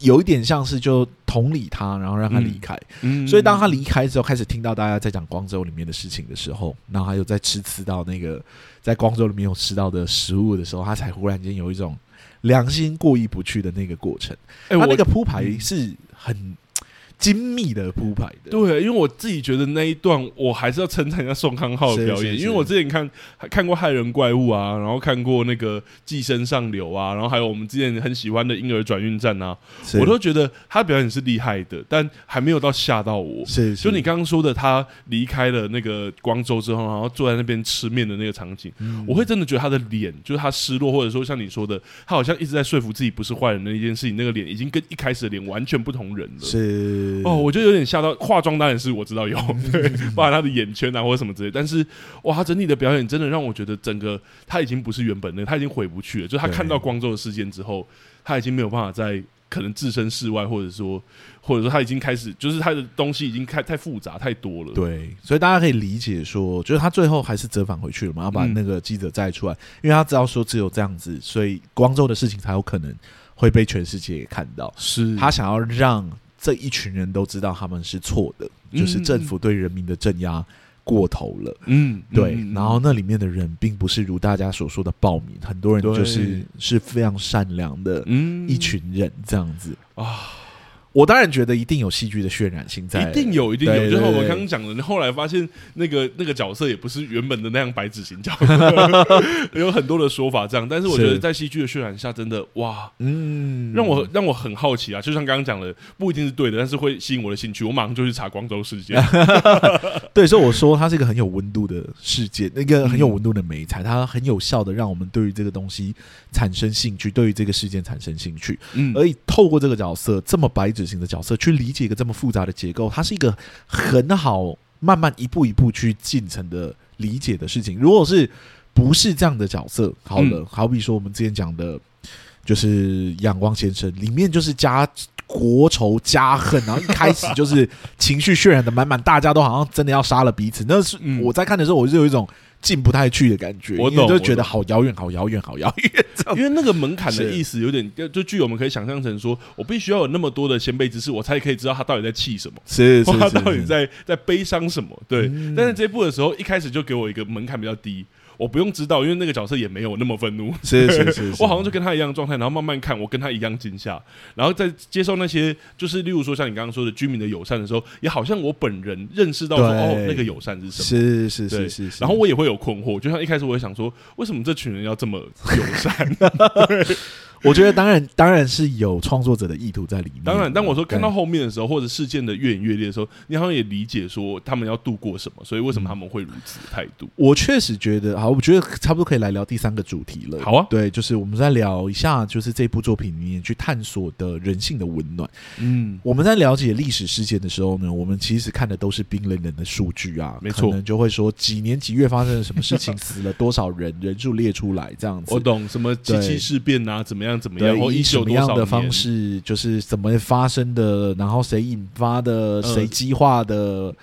有一点像是就同理他，然后让他离开。嗯，所以当他离开之后，开始听到大家在讲光州里面的事情的时候，然后还有在吃吃到那个在光州里面有吃到的食物的时候，他才忽然间有一种。良心过意不去的那个过程，哎、欸，他那个铺排是很。精密的铺排的，对，因为我自己觉得那一段我还是要称赞一下宋康昊的表演，因为我之前看看过《害人怪物》啊，然后看过那个《寄生上流》啊，然后还有我们之前很喜欢的《婴儿转运站》啊，我都觉得他表演是厉害的，但还没有到吓到我。是，就你刚刚说的，他离开了那个光州之后，然后坐在那边吃面的那个场景，我会真的觉得他的脸，就是他失落，或者说像你说的，他好像一直在说服自己不是坏人的一件事情，那个脸已经跟一开始的脸完全不同人了。是。哦，我就有点吓到。化妆当然是我知道有，对，包含他的眼圈啊或者什么之类。但是，哇，他整体的表演真的让我觉得整个他已经不是原本的，他已经回不去了。就是他看到光州的事件之后，他已经没有办法再可能置身事外，或者说，或者说他已经开始，就是他的东西已经太太复杂太多了。对，所以大家可以理解说，就是他最后还是折返回去了嘛，要把那个记者载出来，因为他知道说只有这样子，所以光州的事情才有可能会被全世界看到。是他想要让。这一群人都知道他们是错的，就是政府对人民的镇压过头了。嗯，对。然后那里面的人并不是如大家所说的暴民，很多人就是是非常善良的，一群人这样子啊。我当然觉得一定有戏剧的渲染性在，一定有，一定有。就像我刚刚讲的，后来发现那个那个角色也不是原本的那样白纸型角色，有很多的说法这样。但是我觉得在戏剧的渲染下，真的哇，嗯，让我让我很好奇啊。就像刚刚讲的，不一定是对的，但是会吸引我的兴趣。我马上就去查光州事件。对，所以我说它是一个很有温度的事件，那个很有温度的美材，它很有效的让我们对于这个东西产生兴趣，对于这个事件产生兴趣。嗯，而以透过这个角色这么白纸型的角色去理解一个这么复杂的结构，它是一个很好慢慢一步一步去进程的理解的事情。如果是不是这样的角色，好了，嗯、好比说我们之前讲的，就是仰光先生，里面就是加国仇家恨，然后一开始就是情绪渲染的满满，大家都好像真的要杀了彼此。那是我在看的时候，我就有一种。进不太去的感觉，我懂，就觉得好遥远，好遥远，好遥远。因为那个门槛的意思有点，就据我们可以想象成说，我必须要有那么多的先辈知识，我才可以知道他到底在气什么，是，是，他到底在在悲伤什么。对，但是这一部的时候，一开始就给我一个门槛比较低。我不用知道，因为那个角色也没有那么愤怒。是是 是，我好像就跟他一样状态，然后慢慢看，我跟他一样惊吓，然后在接受那些，就是例如说像你刚刚说的居民的友善的时候，也好像我本人认识到说，哦，那个友善是什么？是是是是。然后我也会有困惑，就像一开始我也想说，为什么这群人要这么友善？对。我觉得当然当然是有创作者的意图在里面。当然，当我说看到后面的时候，或者事件的越演越烈的时候，你好像也理解说他们要度过什么，所以为什么他们会如此态度？我确实觉得，好，我觉得差不多可以来聊第三个主题了。好啊，对，就是我们再聊一下，就是这部作品里面去探索的人性的温暖。嗯，我们在了解历史事件的时候呢，我们其实看的都是冰冷冷的数据啊，没错，可能就会说几年几月发生了什么事情，死了多少人，人数列出来这样子。我懂什么七七事变啊，怎么样怎么样，或什么样的方式，就是怎么发生的，然后谁引发的，谁激化的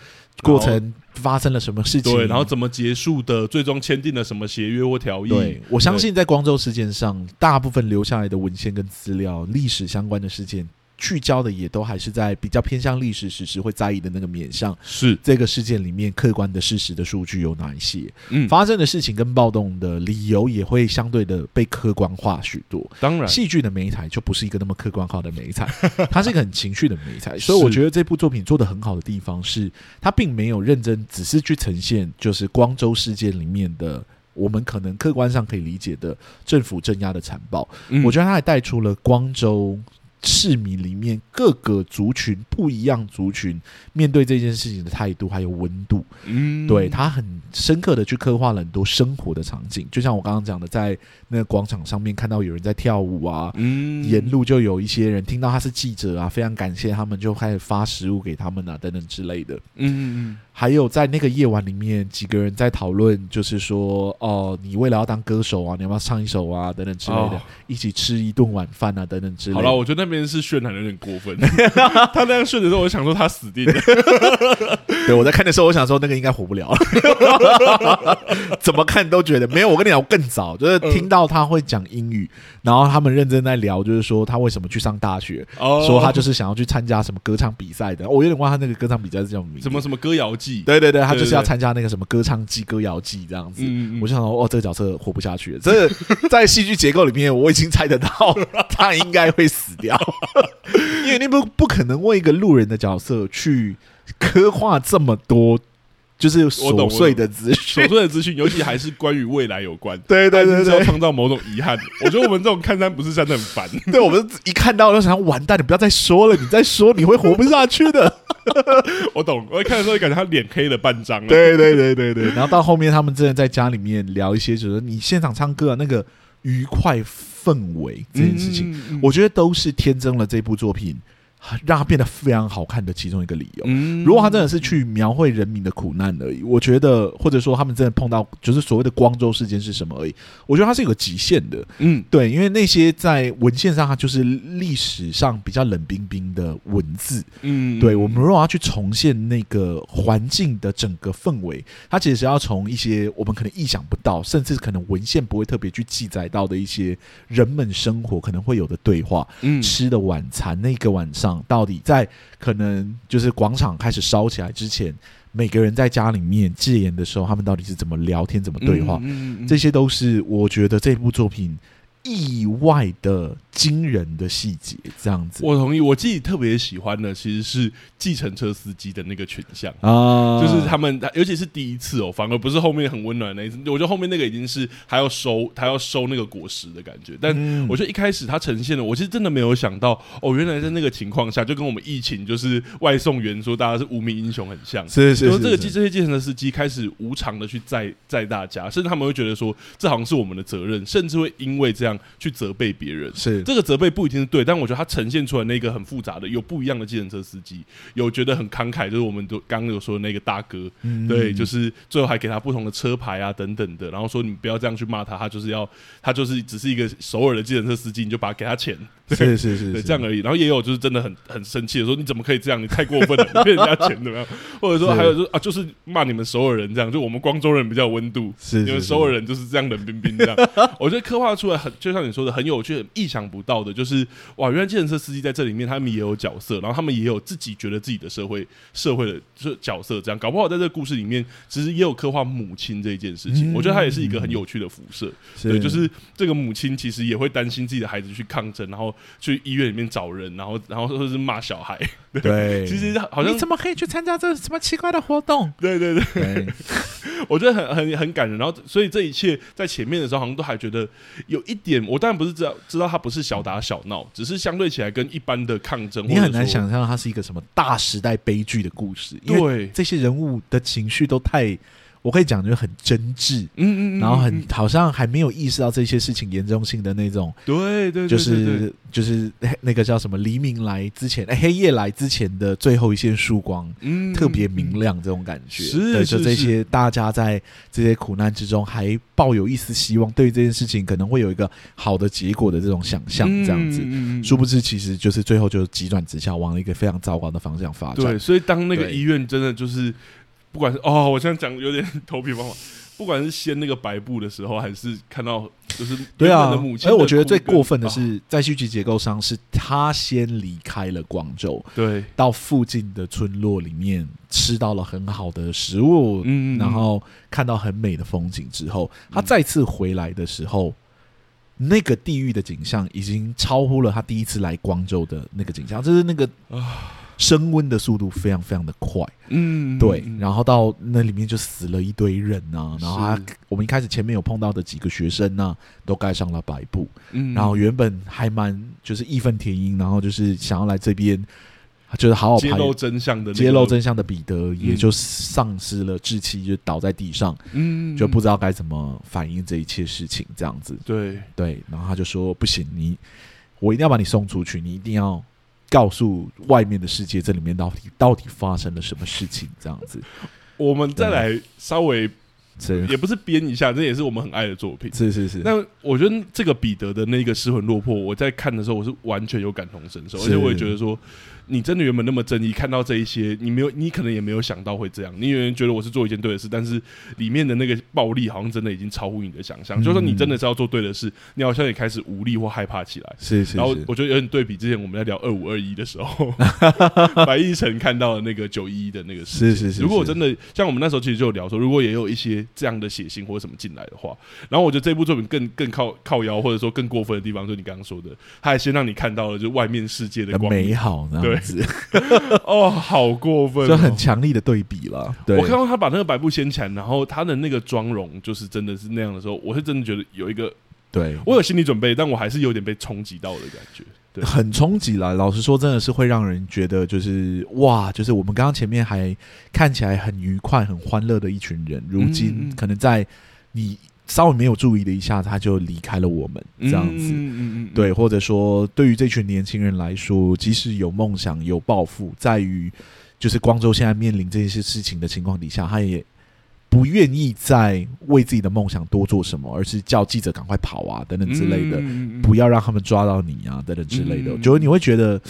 过程，发生了什么事情，对，然后怎么结束的，最终签订了什么协约或条约。对，我相信在光州事件上，大部分留下来的文献跟资料，历史相关的事件。聚焦的也都还是在比较偏向历史史实会在意的那个面向，是这个事件里面客观的事实的数据有哪一些？嗯，发生的事情跟暴动的理由也会相对的被客观化许多。当然，戏剧的媒材就不是一个那么客观化的媒材，它是一个很情绪的媒材。所以我觉得这部作品做的很好的地方是，它并没有认真只是去呈现就是光州事件里面的我们可能客观上可以理解的政府镇压的残暴。嗯，我觉得它还带出了光州。市民里面各个族群不一样，族群面对这件事情的态度还有温度，嗯，对，他很深刻的去刻画了很多生活的场景，就像我刚刚讲的，在那个广场上面看到有人在跳舞啊，嗯，沿路就有一些人听到他是记者啊，非常感谢他们，就开始发食物给他们啊，等等之类的，嗯嗯。还有在那个夜晚里面，几个人在讨论，就是说，哦，你为了要当歌手啊，你要不要唱一首啊，等等之类的，哦、一起吃一顿晚饭啊，等等之类的。好了，我觉得那边是渲染有点过分。他那样渲的时候，我想说他死定了。对，我在看的时候，我想说那个应该活不了。怎么看都觉得没有。我跟你讲，我更早就是听到他会讲英语，然后他们认真在聊，就是说他为什么去上大学，哦、说他就是想要去参加什么歌唱比赛的。我有点忘他那个歌唱比赛是叫什么名字？什么什么歌谣季。对对对，他就是要参加那个什么歌唱季、歌谣季这样子。我就想说，哦，这个角色活不下去了。这在戏剧结构里面，我已经猜得到他应该会死掉，因为你不不可能为一个路人的角色去刻画这么多。就是琐碎的资讯，琐碎的资讯，尤其还是关于未来有关。对对对对，要创造某种遗憾。我觉得我们这种看山不是山的很烦。对，我们一看到就想完蛋，你不要再说了，你再说你会活不下去的。我懂，我一看的时候就感觉他脸黑了半张。对对对对对，然后到后面他们真的在家里面聊一些，就是你现场唱歌啊，那个愉快氛围这件事情，我觉得都是添增了这部作品。让它变得非常好看的其中一个理由。嗯，如果他真的是去描绘人民的苦难而已，我觉得，或者说他们真的碰到就是所谓的光州事件是什么而已，我觉得它是有个极限的。嗯，对，因为那些在文献上，它就是历史上比较冷冰冰的文字。嗯，对，我们如果要去重现那个环境的整个氛围，它其实是要从一些我们可能意想不到，甚至可能文献不会特别去记载到的一些人们生活可能会有的对话，嗯，吃的晚餐那个晚上。到底在可能就是广场开始烧起来之前，每个人在家里面戒严的时候，他们到底是怎么聊天、怎么对话？这些都是我觉得这部作品意外的惊人的细节，这样子。我同意，我自己特别喜欢的其实是计程车司机的那个群像啊，就是他们，尤其是第一次哦，反而不是后面很温暖的那一次。我觉得后面那个已经是还要收，他要收那个果实的感觉。但我觉得一开始他呈现的，我其实真的没有想到哦，原来在那个情况下，就跟我们疫情就是外送员说大家是无名英雄很像。是是是，是，这个计这些计程车司机开始无偿的去载载大家，甚至他们会觉得说这好像是我们的责任，甚至会因为这样去责备别人。是这个责备不一定是对，但我觉得他呈现出来那个很复杂的，有不一样的计程车司机，有觉得很慷慨，就是我们都刚刚有说的那个大哥，嗯、对，就是最后还给他不同的车牌啊等等的，然后说你不要这样去骂他，他就是要他就是只是一个首尔的计程车司机，你就把他给他钱，对是是是，对，这样而已。然后也有就是真的很很生气的说你怎么可以这样，你太过分了，你骗人家钱怎么样？或者说还有说啊，就是骂你们首尔人这样，就我们光州人比较有温度，是，是，是你们首尔人就是这样冷冰冰这样。我觉得刻画出来很，就像你说的很有趣，很意想不到的，就是哇，原来计程车司机在这里面他们也有角色，然后他们也有自己觉得自己的社会社会的就是角色，这样搞不好在这个故事里面其实也有刻画母亲这一件事情。嗯、我觉得他也是一个很有趣的辐射，对，就是这个母亲其实也会担心自己的孩子去抗争，然后去医院里面找人，然后然后或者是骂小孩。对，对 其实好像你怎么可以去参加这什么奇怪的活动？对 对对，对 我觉得很很很感人。然后，所以这一切在前面的时候，好像都还觉得有一点。我当然不是知道知道他不是小打小闹，只是相对起来跟一般的抗争，你很难想象它是一个什么大时代悲剧的故事。因为这些人物的情绪都太。我可以讲，就是很真挚，嗯嗯嗯，然后很好像还没有意识到这些事情严重性的那种，对对，就是就是那个叫什么黎明来之前，黑夜来之前的最后一线曙光，嗯，特别明亮这种感觉，是，对，就这些大家在这些苦难之中还抱有一丝希望，对于这件事情可能会有一个好的结果的这种想象，这样子，殊不知其实就是最后就急转直下，往一个非常糟糕的方向发展。对，所以当那个医院真的就是。不管是哦，我现在讲有点 头皮发麻。不管是掀那个白布的时候，还是看到就是对啊，而我觉得最过分的是，在剧情结构上，是他先离开了广州，对，到附近的村落里面吃到了很好的食物，嗯，然后看到很美的风景之后，他再次回来的时候，那个地狱的景象已经超乎了他第一次来光州的那个景象，就是那个啊。升温的速度非常非常的快，嗯，对，然后到那里面就死了一堆人呐、啊，然后他我们一开始前面有碰到的几个学生呢、啊，都盖上了白布，嗯，然后原本还蛮就是义愤填膺，然后就是想要来这边，就是好好揭露真相的、那个、揭露真相的彼得，也就丧失了志气，就倒在地上，嗯，就不知道该怎么反映这一切事情，这样子，对。对，然后他就说不行，你我一定要把你送出去，你一定要。告诉外面的世界，这里面到底到底发生了什么事情？这样子，我们再来稍微，也不是编一下，这也是我们很爱的作品。是是是。那我觉得这个彼得的那个失魂落魄，我在看的时候，我是完全有感同身受，而且我也觉得说。你真的原本那么正义，看到这一些，你没有，你可能也没有想到会这样。你原本觉得我是做一件对的事，但是里面的那个暴力好像真的已经超乎你的想象。嗯、就说你真的是要做对的事，你好像也开始无力或害怕起来。是是是。然后我觉得有点对比之前我们在聊二五二一的时候，白亦晨看到的那个九一一的那个事。是是是。如果我真的像我们那时候其实就有聊说，如果也有一些这样的血腥或者什么进来的话，然后我觉得这部作品更更靠靠腰，或者说更过分的地方，就是你刚刚说的，他还先让你看到了就外面世界的光美好那样子。哦，好过分，哦！就很强力的对比了。对，我看到他把那个白布掀起来，然后他的那个妆容就是真的是那样的时候，我是真的觉得有一个，对我有心理准备，但我还是有点被冲击到的感觉。对，很冲击啦。老实说，真的是会让人觉得就是哇，就是我们刚刚前面还看起来很愉快、很欢乐的一群人，如今可能在你。稍微没有注意的一下，他就离开了我们，这样子，嗯嗯嗯、对，或者说，对于这群年轻人来说，即使有梦想、有抱负，在于就是光州现在面临这些事情的情况底下，他也不愿意再为自己的梦想多做什么，而是叫记者赶快跑啊，等等之类的，嗯、不要让他们抓到你啊，等等之类的。就、嗯、你会觉得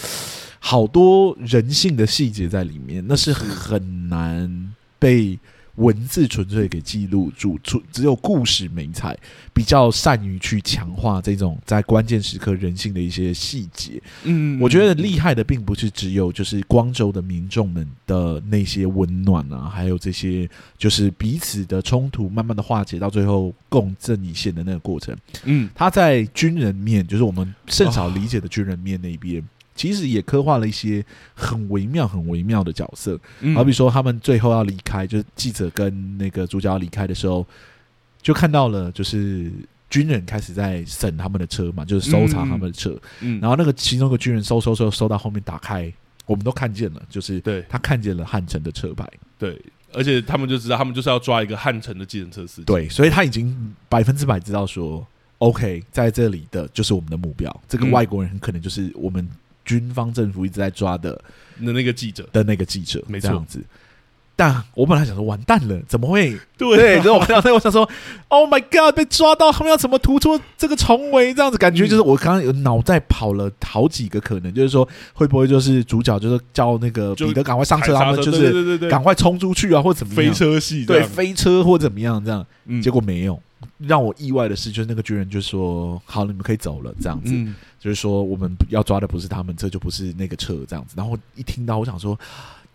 好多人性的细节在里面，那是很难被。文字纯粹给记录住，只只有故事没才比较善于去强化这种在关键时刻人性的一些细节。嗯，我觉得厉害的并不是只有就是光州的民众们的那些温暖啊，还有这些就是彼此的冲突慢慢的化解到最后共振一线的那个过程。嗯，他在军人面，就是我们甚少理解的军人面那边。其实也刻画了一些很微妙、很微妙的角色，好比说他们最后要离开，就是记者跟那个主角要离开的时候，就看到了，就是军人开始在审他们的车嘛，就是搜查他们的车，然后那个其中一个军人搜搜搜搜到后面打开，我们都看见了，就是对。他看见了汉城的车牌，对，而且他们就知道他们就是要抓一个汉城的计程车司机，对，所以他已经百分之百知道说，OK，在这里的就是我们的目标，这个外国人很可能就是我们。军方政府一直在抓的的那个记者的那个记者，没错，这样子。但我本来想说，完蛋了，怎么会？对，对，然后我看到 我想说，Oh my God，被抓到，他们要怎么突出这个重围？这样子感觉就是我刚刚有脑袋跑了好几个可能，就是说会不会就是主角就是叫那个彼得赶快上车，他们就是赶快冲出去啊，或怎么样？飞车戏，对，飞车或怎么样这样？结果没有。让我意外的是，就是那个军人就说：“好，你们可以走了。”这样子，嗯、就是说我们要抓的不是他们，这就不是那个车这样子。然后一听到，我想说：“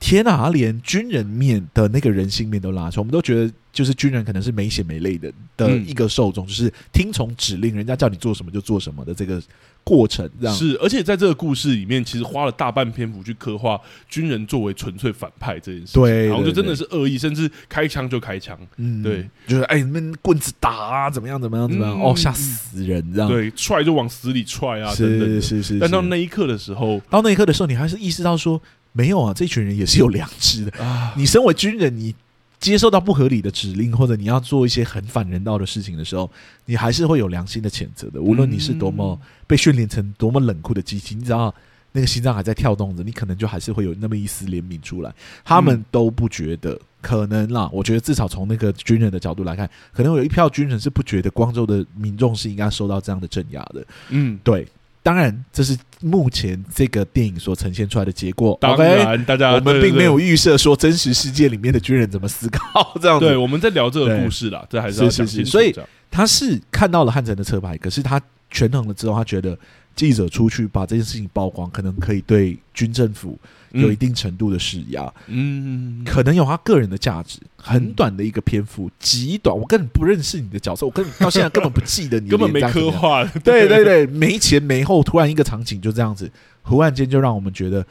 天哪！他连军人面的那个人性面都拉出来，我们都觉得就是军人可能是没血没泪的的一个受众，嗯、就是听从指令，人家叫你做什么就做什么的这个。”过程这样是，而且在这个故事里面，其实花了大半篇幅去刻画军人作为纯粹反派这件事情。对，然后就真的是恶意，甚至开枪就开枪。嗯，对，就是哎，你们棍子打啊，怎么样，怎么样，怎么样？哦，吓死人，这样。对，踹就往死里踹啊，是是是是。但到那一刻的时候，到那一刻的时候，你还是意识到说，没有啊，这群人也是有良知的啊。你身为军人，你。接受到不合理的指令，或者你要做一些很反人道的事情的时候，你还是会有良心的谴责的。无论你是多么被训练成多么冷酷的机器，你只要那个心脏还在跳动着，你可能就还是会有那么一丝怜悯出来。他们都不觉得可能啦。我觉得至少从那个军人的角度来看，可能有一票军人是不觉得光州的民众是应该受到这样的镇压的。嗯，对。当然，这是目前这个电影所呈现出来的结果。当然，大家我们并没有预设说真实世界里面的军人怎么思考 这样子。对，我们在聊这个故事啦，这还是要讲清楚。所以他是看到了汉城的车牌，可是他权衡了之后，他觉得记者出去把这件事情曝光，可能可以对军政府。有一定程度的施压，嗯，可能有他个人的价值。很短的一个篇幅，极短，我根本不认识你的角色，我根本到现在根本不记得你，根本没刻画。对 对对，没前没后，突然一个场景就这样子，忽然间就让我们觉得，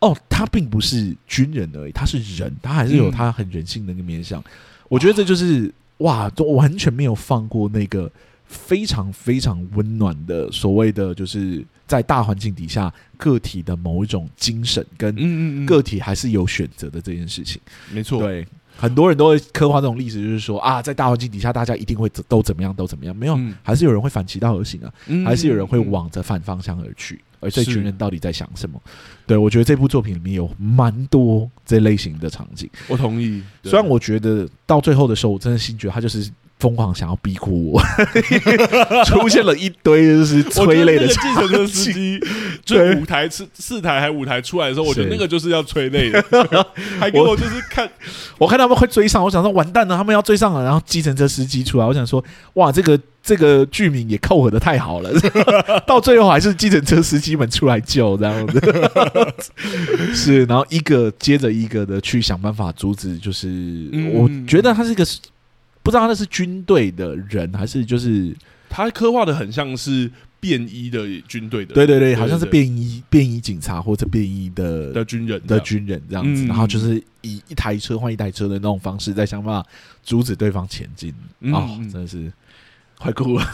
哦，他并不是军人而已，他是人，他还是有他很人性的那个面向。我觉得这就是哇，都完全没有放过那个非常非常温暖的所谓的就是。在大环境底下，个体的某一种精神跟个体还是有选择的这件事情，没错。对，很多人都会刻画这种例子，就是说啊，在大环境底下，大家一定会都怎么样，都怎么样。没有，还是有人会反其道而行啊，还是有人会往着反方向而去。而这群人到底在想什么？对，我觉得这部作品里面有蛮多这类型的场景。我同意。虽然我觉得到最后的时候，我真的心觉得他就是。疯狂想要逼哭我，出现了一堆就是催泪的计程车司机，就五台四四台还五台出来的时候，我觉得那个就是要催泪的，还给我就是看，我看他们会追上，我想说完蛋了，他们要追上了，然后计程车司机出来，我想说哇，这个这个剧名也扣合的太好了，到最后还是计程车司机们出来救这样子，是，然后一个接着一个的去想办法阻止，就是我觉得他是一个。不知道那是军队的人还是就是他刻画的很像是便衣的军队的，对对对，好像是便衣便衣警察或者便衣的的军人的军人这样子，然后就是以一台车换一台车的那种方式在想办法阻止对方前进。哦，真的是快哭了！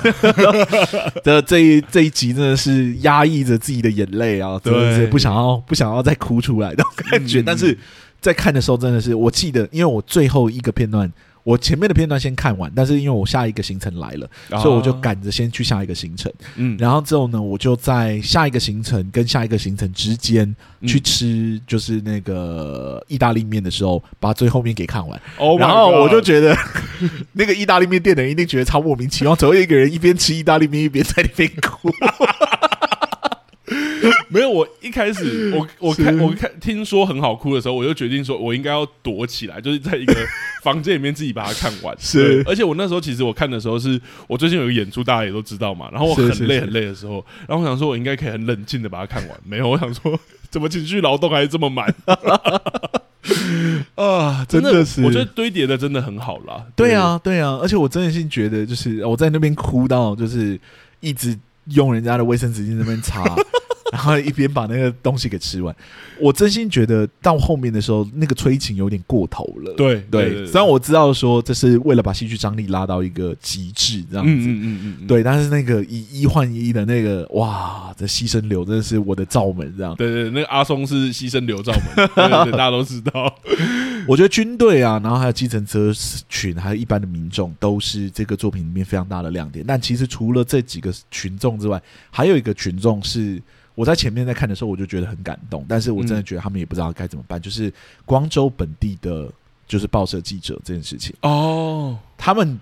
的 这一这一集真的是压抑着自己的眼泪啊，真的是不想要不想要再哭出来的感觉。但是在看的时候，真的是我记得，因为我最后一个片段。我前面的片段先看完，但是因为我下一个行程来了，所以我就赶着先去下一个行程。嗯，然后之后呢，我就在下一个行程跟下一个行程之间去吃，就是那个意大利面的时候，把最后面给看完。然后我就觉得，那个意大利面店的人一定觉得超莫名其妙，总有一个人一边吃意大利面一边在那边哭。没有，我一开始我我看我看听说很好哭的时候，我就决定说我应该要躲起来，就是在一个房间里面自己把它看完。是，而且我那时候其实我看的时候是我最近有个演出，大家也都知道嘛。然后我很累很累的时候，然后我想说我应该可以很冷静的把它看完。没有，我想说怎么情绪劳动还是这么满 啊！真的是，我觉得堆叠的真的很好啦。对啊，对啊，而且我真的是觉得，就是我在那边哭到就是一直。用人家的卫生纸巾在那边擦，然后一边把那个东西给吃完。我真心觉得到后面的时候，那个催情有点过头了。对对，虽然我知道说这是为了把戏剧张力拉到一个极致，这样子。嗯嗯嗯对，但是那个以一换一的那个，哇，这牺牲流真的是我的罩门，这样。对对，那个阿松是牺牲流罩门，对对对，大家都知道。我觉得军队啊，然后还有计程车群，还有一般的民众，都是这个作品里面非常大的亮点。但其实除了这几个群众之外，还有一个群众是我在前面在看的时候，我就觉得很感动。但是我真的觉得他们也不知道该怎么办。嗯、就是光州本地的，就是报社记者这件事情哦，他们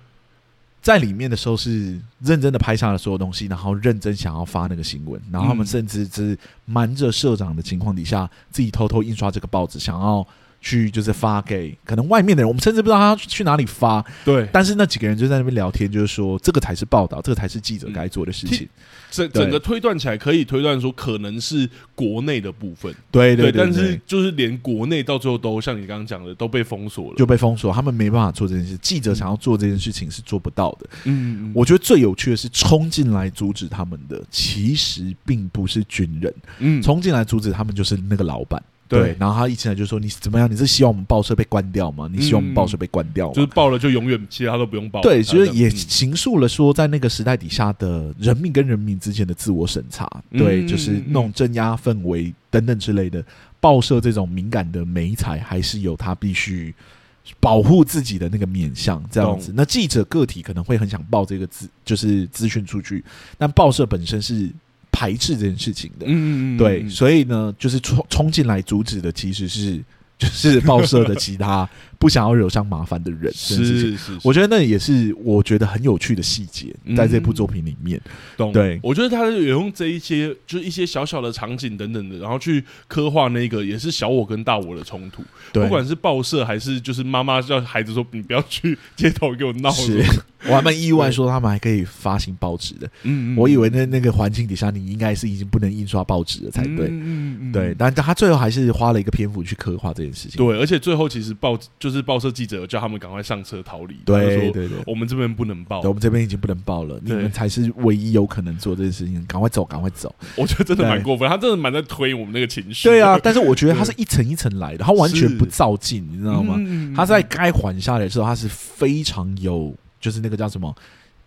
在里面的时候是认真的拍下了所有东西，然后认真想要发那个新闻，然后他们甚至是瞒着社长的情况底下，自己偷偷印刷这个报纸，想要。去就是发给可能外面的人，我们甚至不知道他去哪里发。对，但是那几个人就在那边聊天，就是说这个才是报道，这个才是记者该做的事情。整、嗯、整个推断起来，可以推断说可能是国内的部分。对对对，对，但是就是连国内到最后都像你刚刚讲的都被封锁了，就被封锁，他们没办法做这件事。记者想要做这件事情是做不到的。嗯，我觉得最有趣的是冲进来阻止他们的，其实并不是军人。嗯，冲进来阻止他们就是那个老板。对，然后他一进来就说：“你怎么样？你是希望我们报社被关掉吗？你希望我们报社被关掉吗？就是报了就永远其他都不用报。”对，其实也形塑了说，在那个时代底下的人民跟人民之间的自我审查，对，就是那种镇压氛围等等之类的。报社这种敏感的媒材，还是有他必须保护自己的那个面向，这样子。那记者个体可能会很想报这个资，就是资讯出去，但报社本身是。排斥这件事情的，嗯嗯嗯，对，所以呢，就是冲冲进来阻止的，其实是就是报社的其他。不想要惹上麻烦的人，是是是，我觉得那也是我觉得很有趣的细节，在这部作品里面。懂？对，我觉得他有用这一些，就是一些小小的场景等等的，然后去刻画那个也是小我跟大我的冲突。不管是报社还是就是妈妈叫孩子说你不要去街头给我闹。是，我还蛮意外说他们还可以发行报纸的。嗯，我以为那那个环境底下你应该是已经不能印刷报纸了才对。嗯嗯，对，但他最后还是花了一个篇幅去刻画这件事情。对，而且最后其实报就是。是报社记者叫他们赶快上车逃离。对对对，我们这边不能报，我们这边已经不能报了。你们才是唯一有可能做这件事情，赶快走，赶快走。我觉得真的蛮过分，他真的蛮在推我们那个情绪。对啊，但是我觉得他是一层一层来的，他完全不照进，你知道吗？他在该缓下来的时候，他是非常有，就是那个叫什么？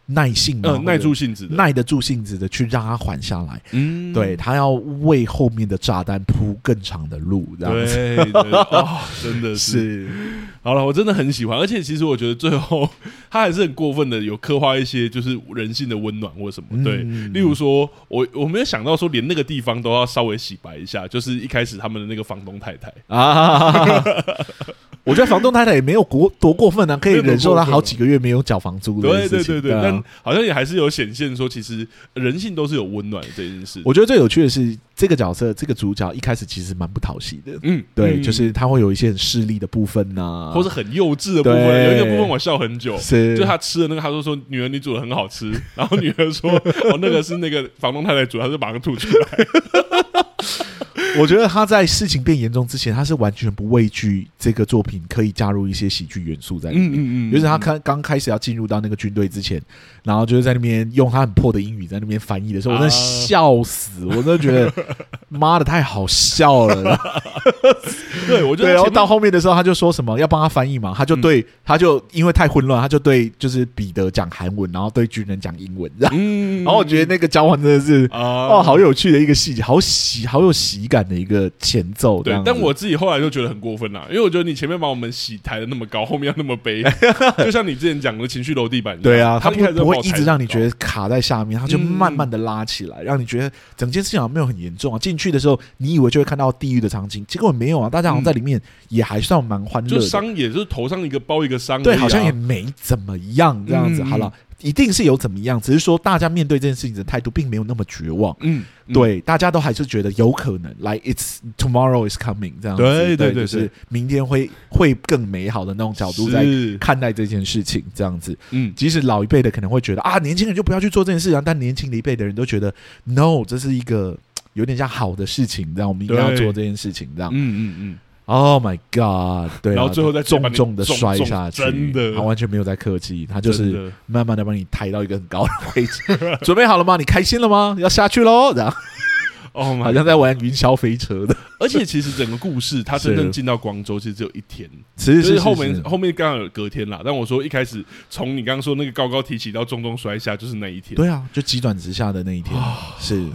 耐性，嗯，耐住性子，耐得住性子的去让他缓下来。嗯，对，他要为后面的炸弹铺更长的路，这样子。对，对，哦，真的是。是好了，我真的很喜欢，而且其实我觉得最后 他还是很过分的，有刻画一些就是人性的温暖或什么。对，嗯、例如说，我我没有想到说连那个地方都要稍微洗白一下，就是一开始他们的那个房东太太啊。我觉得房东太太也没有过多过分啊，可以忍受他好几个月没有缴房租的。对对对对，但好像也还是有显现说，其实人性都是有温暖的这件事。我觉得最有趣的是这个角色，这个主角一开始其实蛮不讨喜的。嗯，对，就是他会有一些很势利的部分呐，或是很幼稚的部分。有一个部分我笑很久，是就他吃的那个，他说说女儿你煮的很好吃，然后女儿说哦那个是那个房东太太煮，他就把它吐出来。我觉得他在事情变严重之前，他是完全不畏惧这个作品可以加入一些喜剧元素在里面。嗯嗯嗯，就是他刚刚开始要进入到那个军队之前，然后就是在那边用他很破的英语在那边翻译的时候，我真的笑死，我真的觉得妈的太好笑了。对，我觉得然后到后面的时候，他就说什么要帮他翻译嘛，他就对他就因为太混乱，他就对就是彼得讲韩文，然后对军人讲英文，然后我觉得那个交换真的是哦，好有趣的一个细节，好喜好有喜感。的一个前奏，对，但我自己后来就觉得很过分啦，因为我觉得你前面把我们洗抬的那么高，后面要那么悲，就像你之前讲的情绪楼地板，对啊，他不不会一直让你觉得卡在下面，它就慢慢的拉起来，让你觉得整件事情好像没有很严重啊。进去的时候，你以为就会看到地狱的场景，结果没有啊，大家好像在里面也还算蛮欢乐，就伤也就是头上一个包一个伤，对，好像也没怎么样这样子。好了。一定是有怎么样，只是说大家面对这件事情的态度并没有那么绝望。嗯，嗯对，大家都还是觉得有可能，like it's tomorrow is coming 这样子。对对对，对，就是明天会会更美好的那种角度在看待这件事情，这样子。嗯，即使老一辈的可能会觉得啊，年轻人就不要去做这件事啊，但年轻的一辈的人都觉得 no，这是一个有点像好的事情，这样我们一定要做这件事情，这样。嗯嗯嗯。Oh my god！对，然后最后再重重的摔下去，真的，他完全没有在客气，他就是慢慢的把你抬到一个很高的位置。准备好了吗？你开心了吗？要下去喽！然后，哦，好像在玩云霄飞车的。而且其实整个故事，他真正进到广州其实只有一天，其实是后面后面刚好有隔天啦。但我说一开始从你刚刚说那个高高提起到重重摔下，就是那一天。对啊，就急转直下的那一天。是，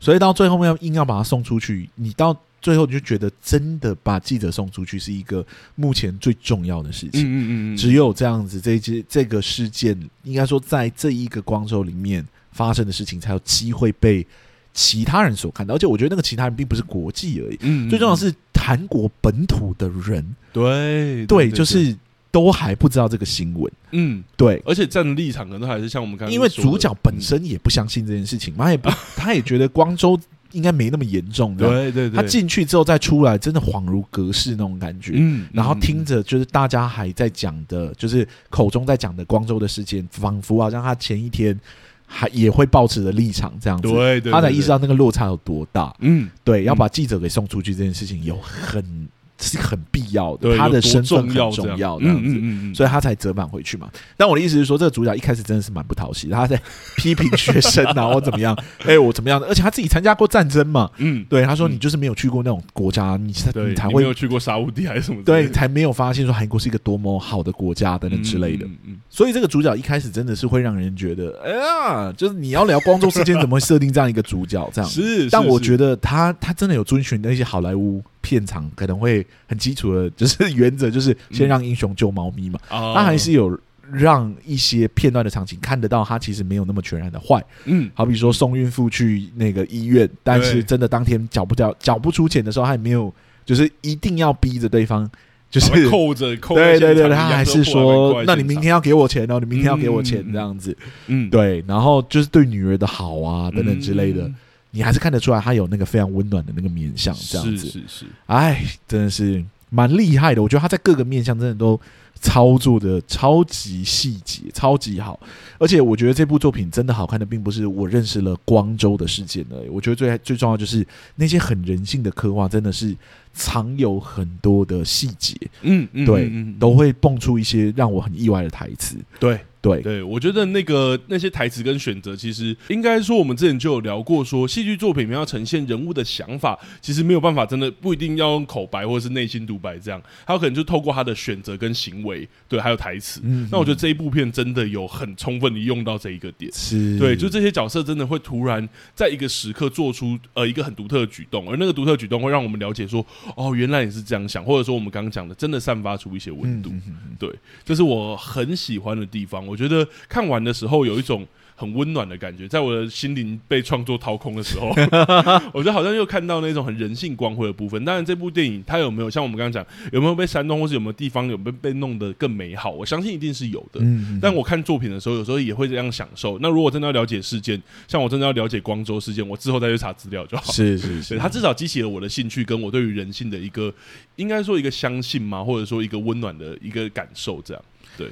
所以到最后面要硬要把他送出去，你到。最后你就觉得，真的把记者送出去是一个目前最重要的事情。嗯嗯嗯，只有这样子，这这这个事件，应该说在这一个光州里面发生的事情，才有机会被其他人所看到。而且我觉得那个其他人并不是国际而已，嗯，最重要的是韩国本土的人。对对，就是都还不知道这个新闻。嗯，对，而且站的立场可能还是像我们刚刚，因为主角本身也不相信这件事情嘛，他也不，他也觉得光州。应该没那么严重的，对对对。他进去之后再出来，真的恍如隔世那种感觉。嗯，然后听着就是大家还在讲的，就是口中在讲的光州的事件，仿佛好像他前一天还也会抱持的立场这样子。对对，他才意识到那个落差有多大。嗯，对，要把记者给送出去这件事情有很。是很必要的，他的身份很重要，这样子，嗯嗯嗯，所以他才折返回去嘛。但我的意思是说，这个主角一开始真的是蛮不讨喜，他在批评学生啊，或怎么样，哎，我怎么样的？而且他自己参加过战争嘛，嗯，对，他说你就是没有去过那种国家，你才你才会没有去过沙乌地还是什么？对，才没有发现说韩国是一个多么好的国家等等之类的。嗯，所以这个主角一开始真的是会让人觉得，哎呀，就是你要聊光州事件，怎么会设定这样一个主角？这样是，但我觉得他他真的有遵循那些好莱坞。片场可能会很基础的，就是原则就是先让英雄救猫咪嘛。他、嗯、还是有让一些片段的场景看得到，他其实没有那么全然的坏。嗯，好比说送孕妇去那个医院，但是真的当天缴不掉、缴不出钱的时候，他也没有就是一定要逼着对方，就是扣着扣。对对对，他还是说，那你明天要给我钱哦，你明天要给我钱这样子。嗯，对，然后就是对女儿的好啊等等之类的。嗯你还是看得出来，他有那个非常温暖的那个面相，这样子。是是是，哎，真的是蛮厉害的。我觉得他在各个面相真的都操作的超级细节，超级好。而且我觉得这部作品真的好看的，并不是我认识了光州的事件而已。我觉得最最重要就是那些很人性的刻画，真的是藏有很多的细节。嗯，对，都会蹦出一些让我很意外的台词。对。对对，我觉得那个那些台词跟选择，其实应该说我们之前就有聊过，说戏剧作品要呈现人物的想法，其实没有办法，真的不一定要用口白或者是内心独白这样，他有可能就透过他的选择跟行为，对，还有台词。嗯，那我觉得这一部片真的有很充分的用到这一个点，是对，就这些角色真的会突然在一个时刻做出呃一个很独特的举动，而那个独特举动会让我们了解说，哦，原来你是这样想，或者说我们刚刚讲的，真的散发出一些温度。嗯，对，这是我很喜欢的地方。我觉得看完的时候有一种很温暖的感觉，在我的心灵被创作掏空的时候，我觉得好像又看到那种很人性光辉的部分。当然，这部电影它有没有像我们刚刚讲，有没有被煽动，或是有没有地方有没有被弄得更美好？我相信一定是有的。嗯，但我看作品的时候，有时候也会这样享受。那如果真的要了解事件，像我真的要了解光州事件，我之后再去查资料就好。是是是，它至少激起了我的兴趣，跟我对于人性的一个，应该说一个相信嘛，或者说一个温暖的一个感受，这样对。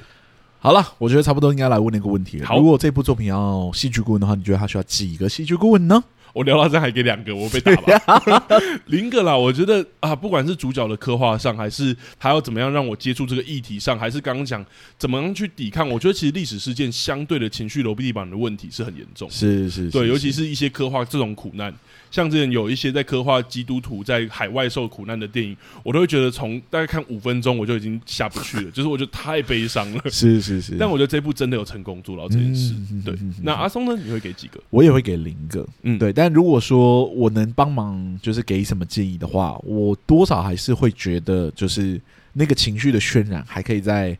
好了，我觉得差不多应该来问那个问题了。好，如果这部作品要戏剧顾问的话，你觉得他需要几个戏剧顾问呢？我聊到这还给两个，我被打吧。零个啦，我觉得啊，不管是主角的刻画上，还是还要怎么样让我接触这个议题上，还是刚刚讲怎么样去抵抗，我觉得其实历史事件相对的情绪楼地板的问题是很严重。是是，是，对，尤其是一些刻画这种苦难。像之前有一些在刻画基督徒在海外受苦难的电影，我都会觉得从大概看五分钟我就已经下不去了，就是我觉得太悲伤了。是是是，但我觉得这部真的有成功做到这件事。嗯、对，嗯、那阿松呢？你会给几个？我也会给零个。嗯，对。但如果说我能帮忙，就是给什么建议的话，我多少还是会觉得，就是那个情绪的渲染还可以再。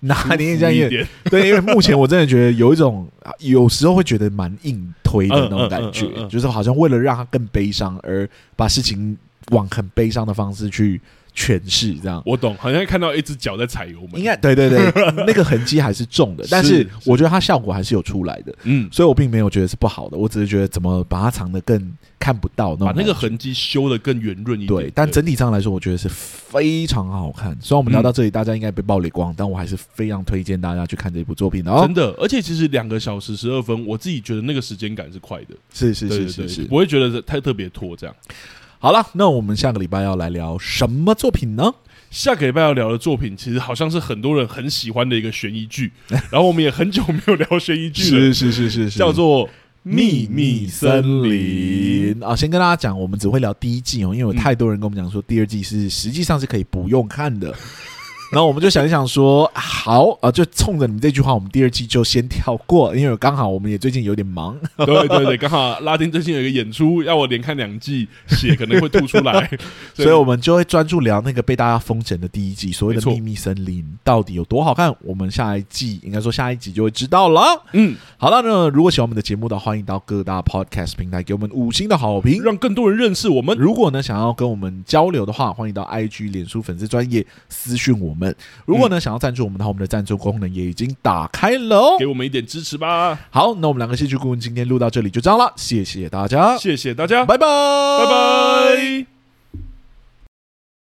哪年这样一点？对，因为目前我真的觉得有一种，有时候会觉得蛮硬推的那种感觉，就是好像为了让他更悲伤而把事情往很悲伤的方式去。诠释这样，我懂，好像看到一只脚在踩油门，应该对对对，那个痕迹还是重的，但是我觉得它效果还是有出来的，嗯，所以我并没有觉得是不好的，我只是觉得怎么把它藏得更看不到，把那个痕迹修得更圆润一点。对，但整体上来说，我觉得是非常好看。虽然我们聊到这里，大家应该被暴雷光，但我还是非常推荐大家去看这部作品的。真的，而且其实两个小时十二分，我自己觉得那个时间感是快的，是是是是是，不会觉得太特别拖这样。好了，那我们下个礼拜要来聊什么作品呢？下个礼拜要聊的作品，其实好像是很多人很喜欢的一个悬疑剧，然后我们也很久没有聊悬疑剧了，是是是是是，叫做《秘密森林》啊。先跟大家讲，我们只会聊第一季哦，因为有太多人跟我们讲说，第二季是实际上是可以不用看的。然后我们就想一想说，好啊，就冲着你这句话，我们第二季就先跳过，因为刚好我们也最近有点忙。对对对，刚好拉丁最近有一个演出，要我连看两季，血可能会吐出来，所以，我们就会专注聊那个被大家封神的第一季，所谓的秘密森林到底有多好看。我们下一季应该说下一集就会知道了。嗯，好了，那如果喜欢我们的节目的话，欢迎到各大 Podcast 平台给我们五星的好评，让更多人认识我们。如果呢想要跟我们交流的话，欢迎到 IG 脸书粉丝专业私讯我们。如果呢、嗯、想要赞助我们的话，我们的赞助功能也已经打开了哦，给我们一点支持吧。好，那我们两个戏剧顾问今天录到这里就这样了，谢谢大家，谢谢大家，拜拜，拜拜。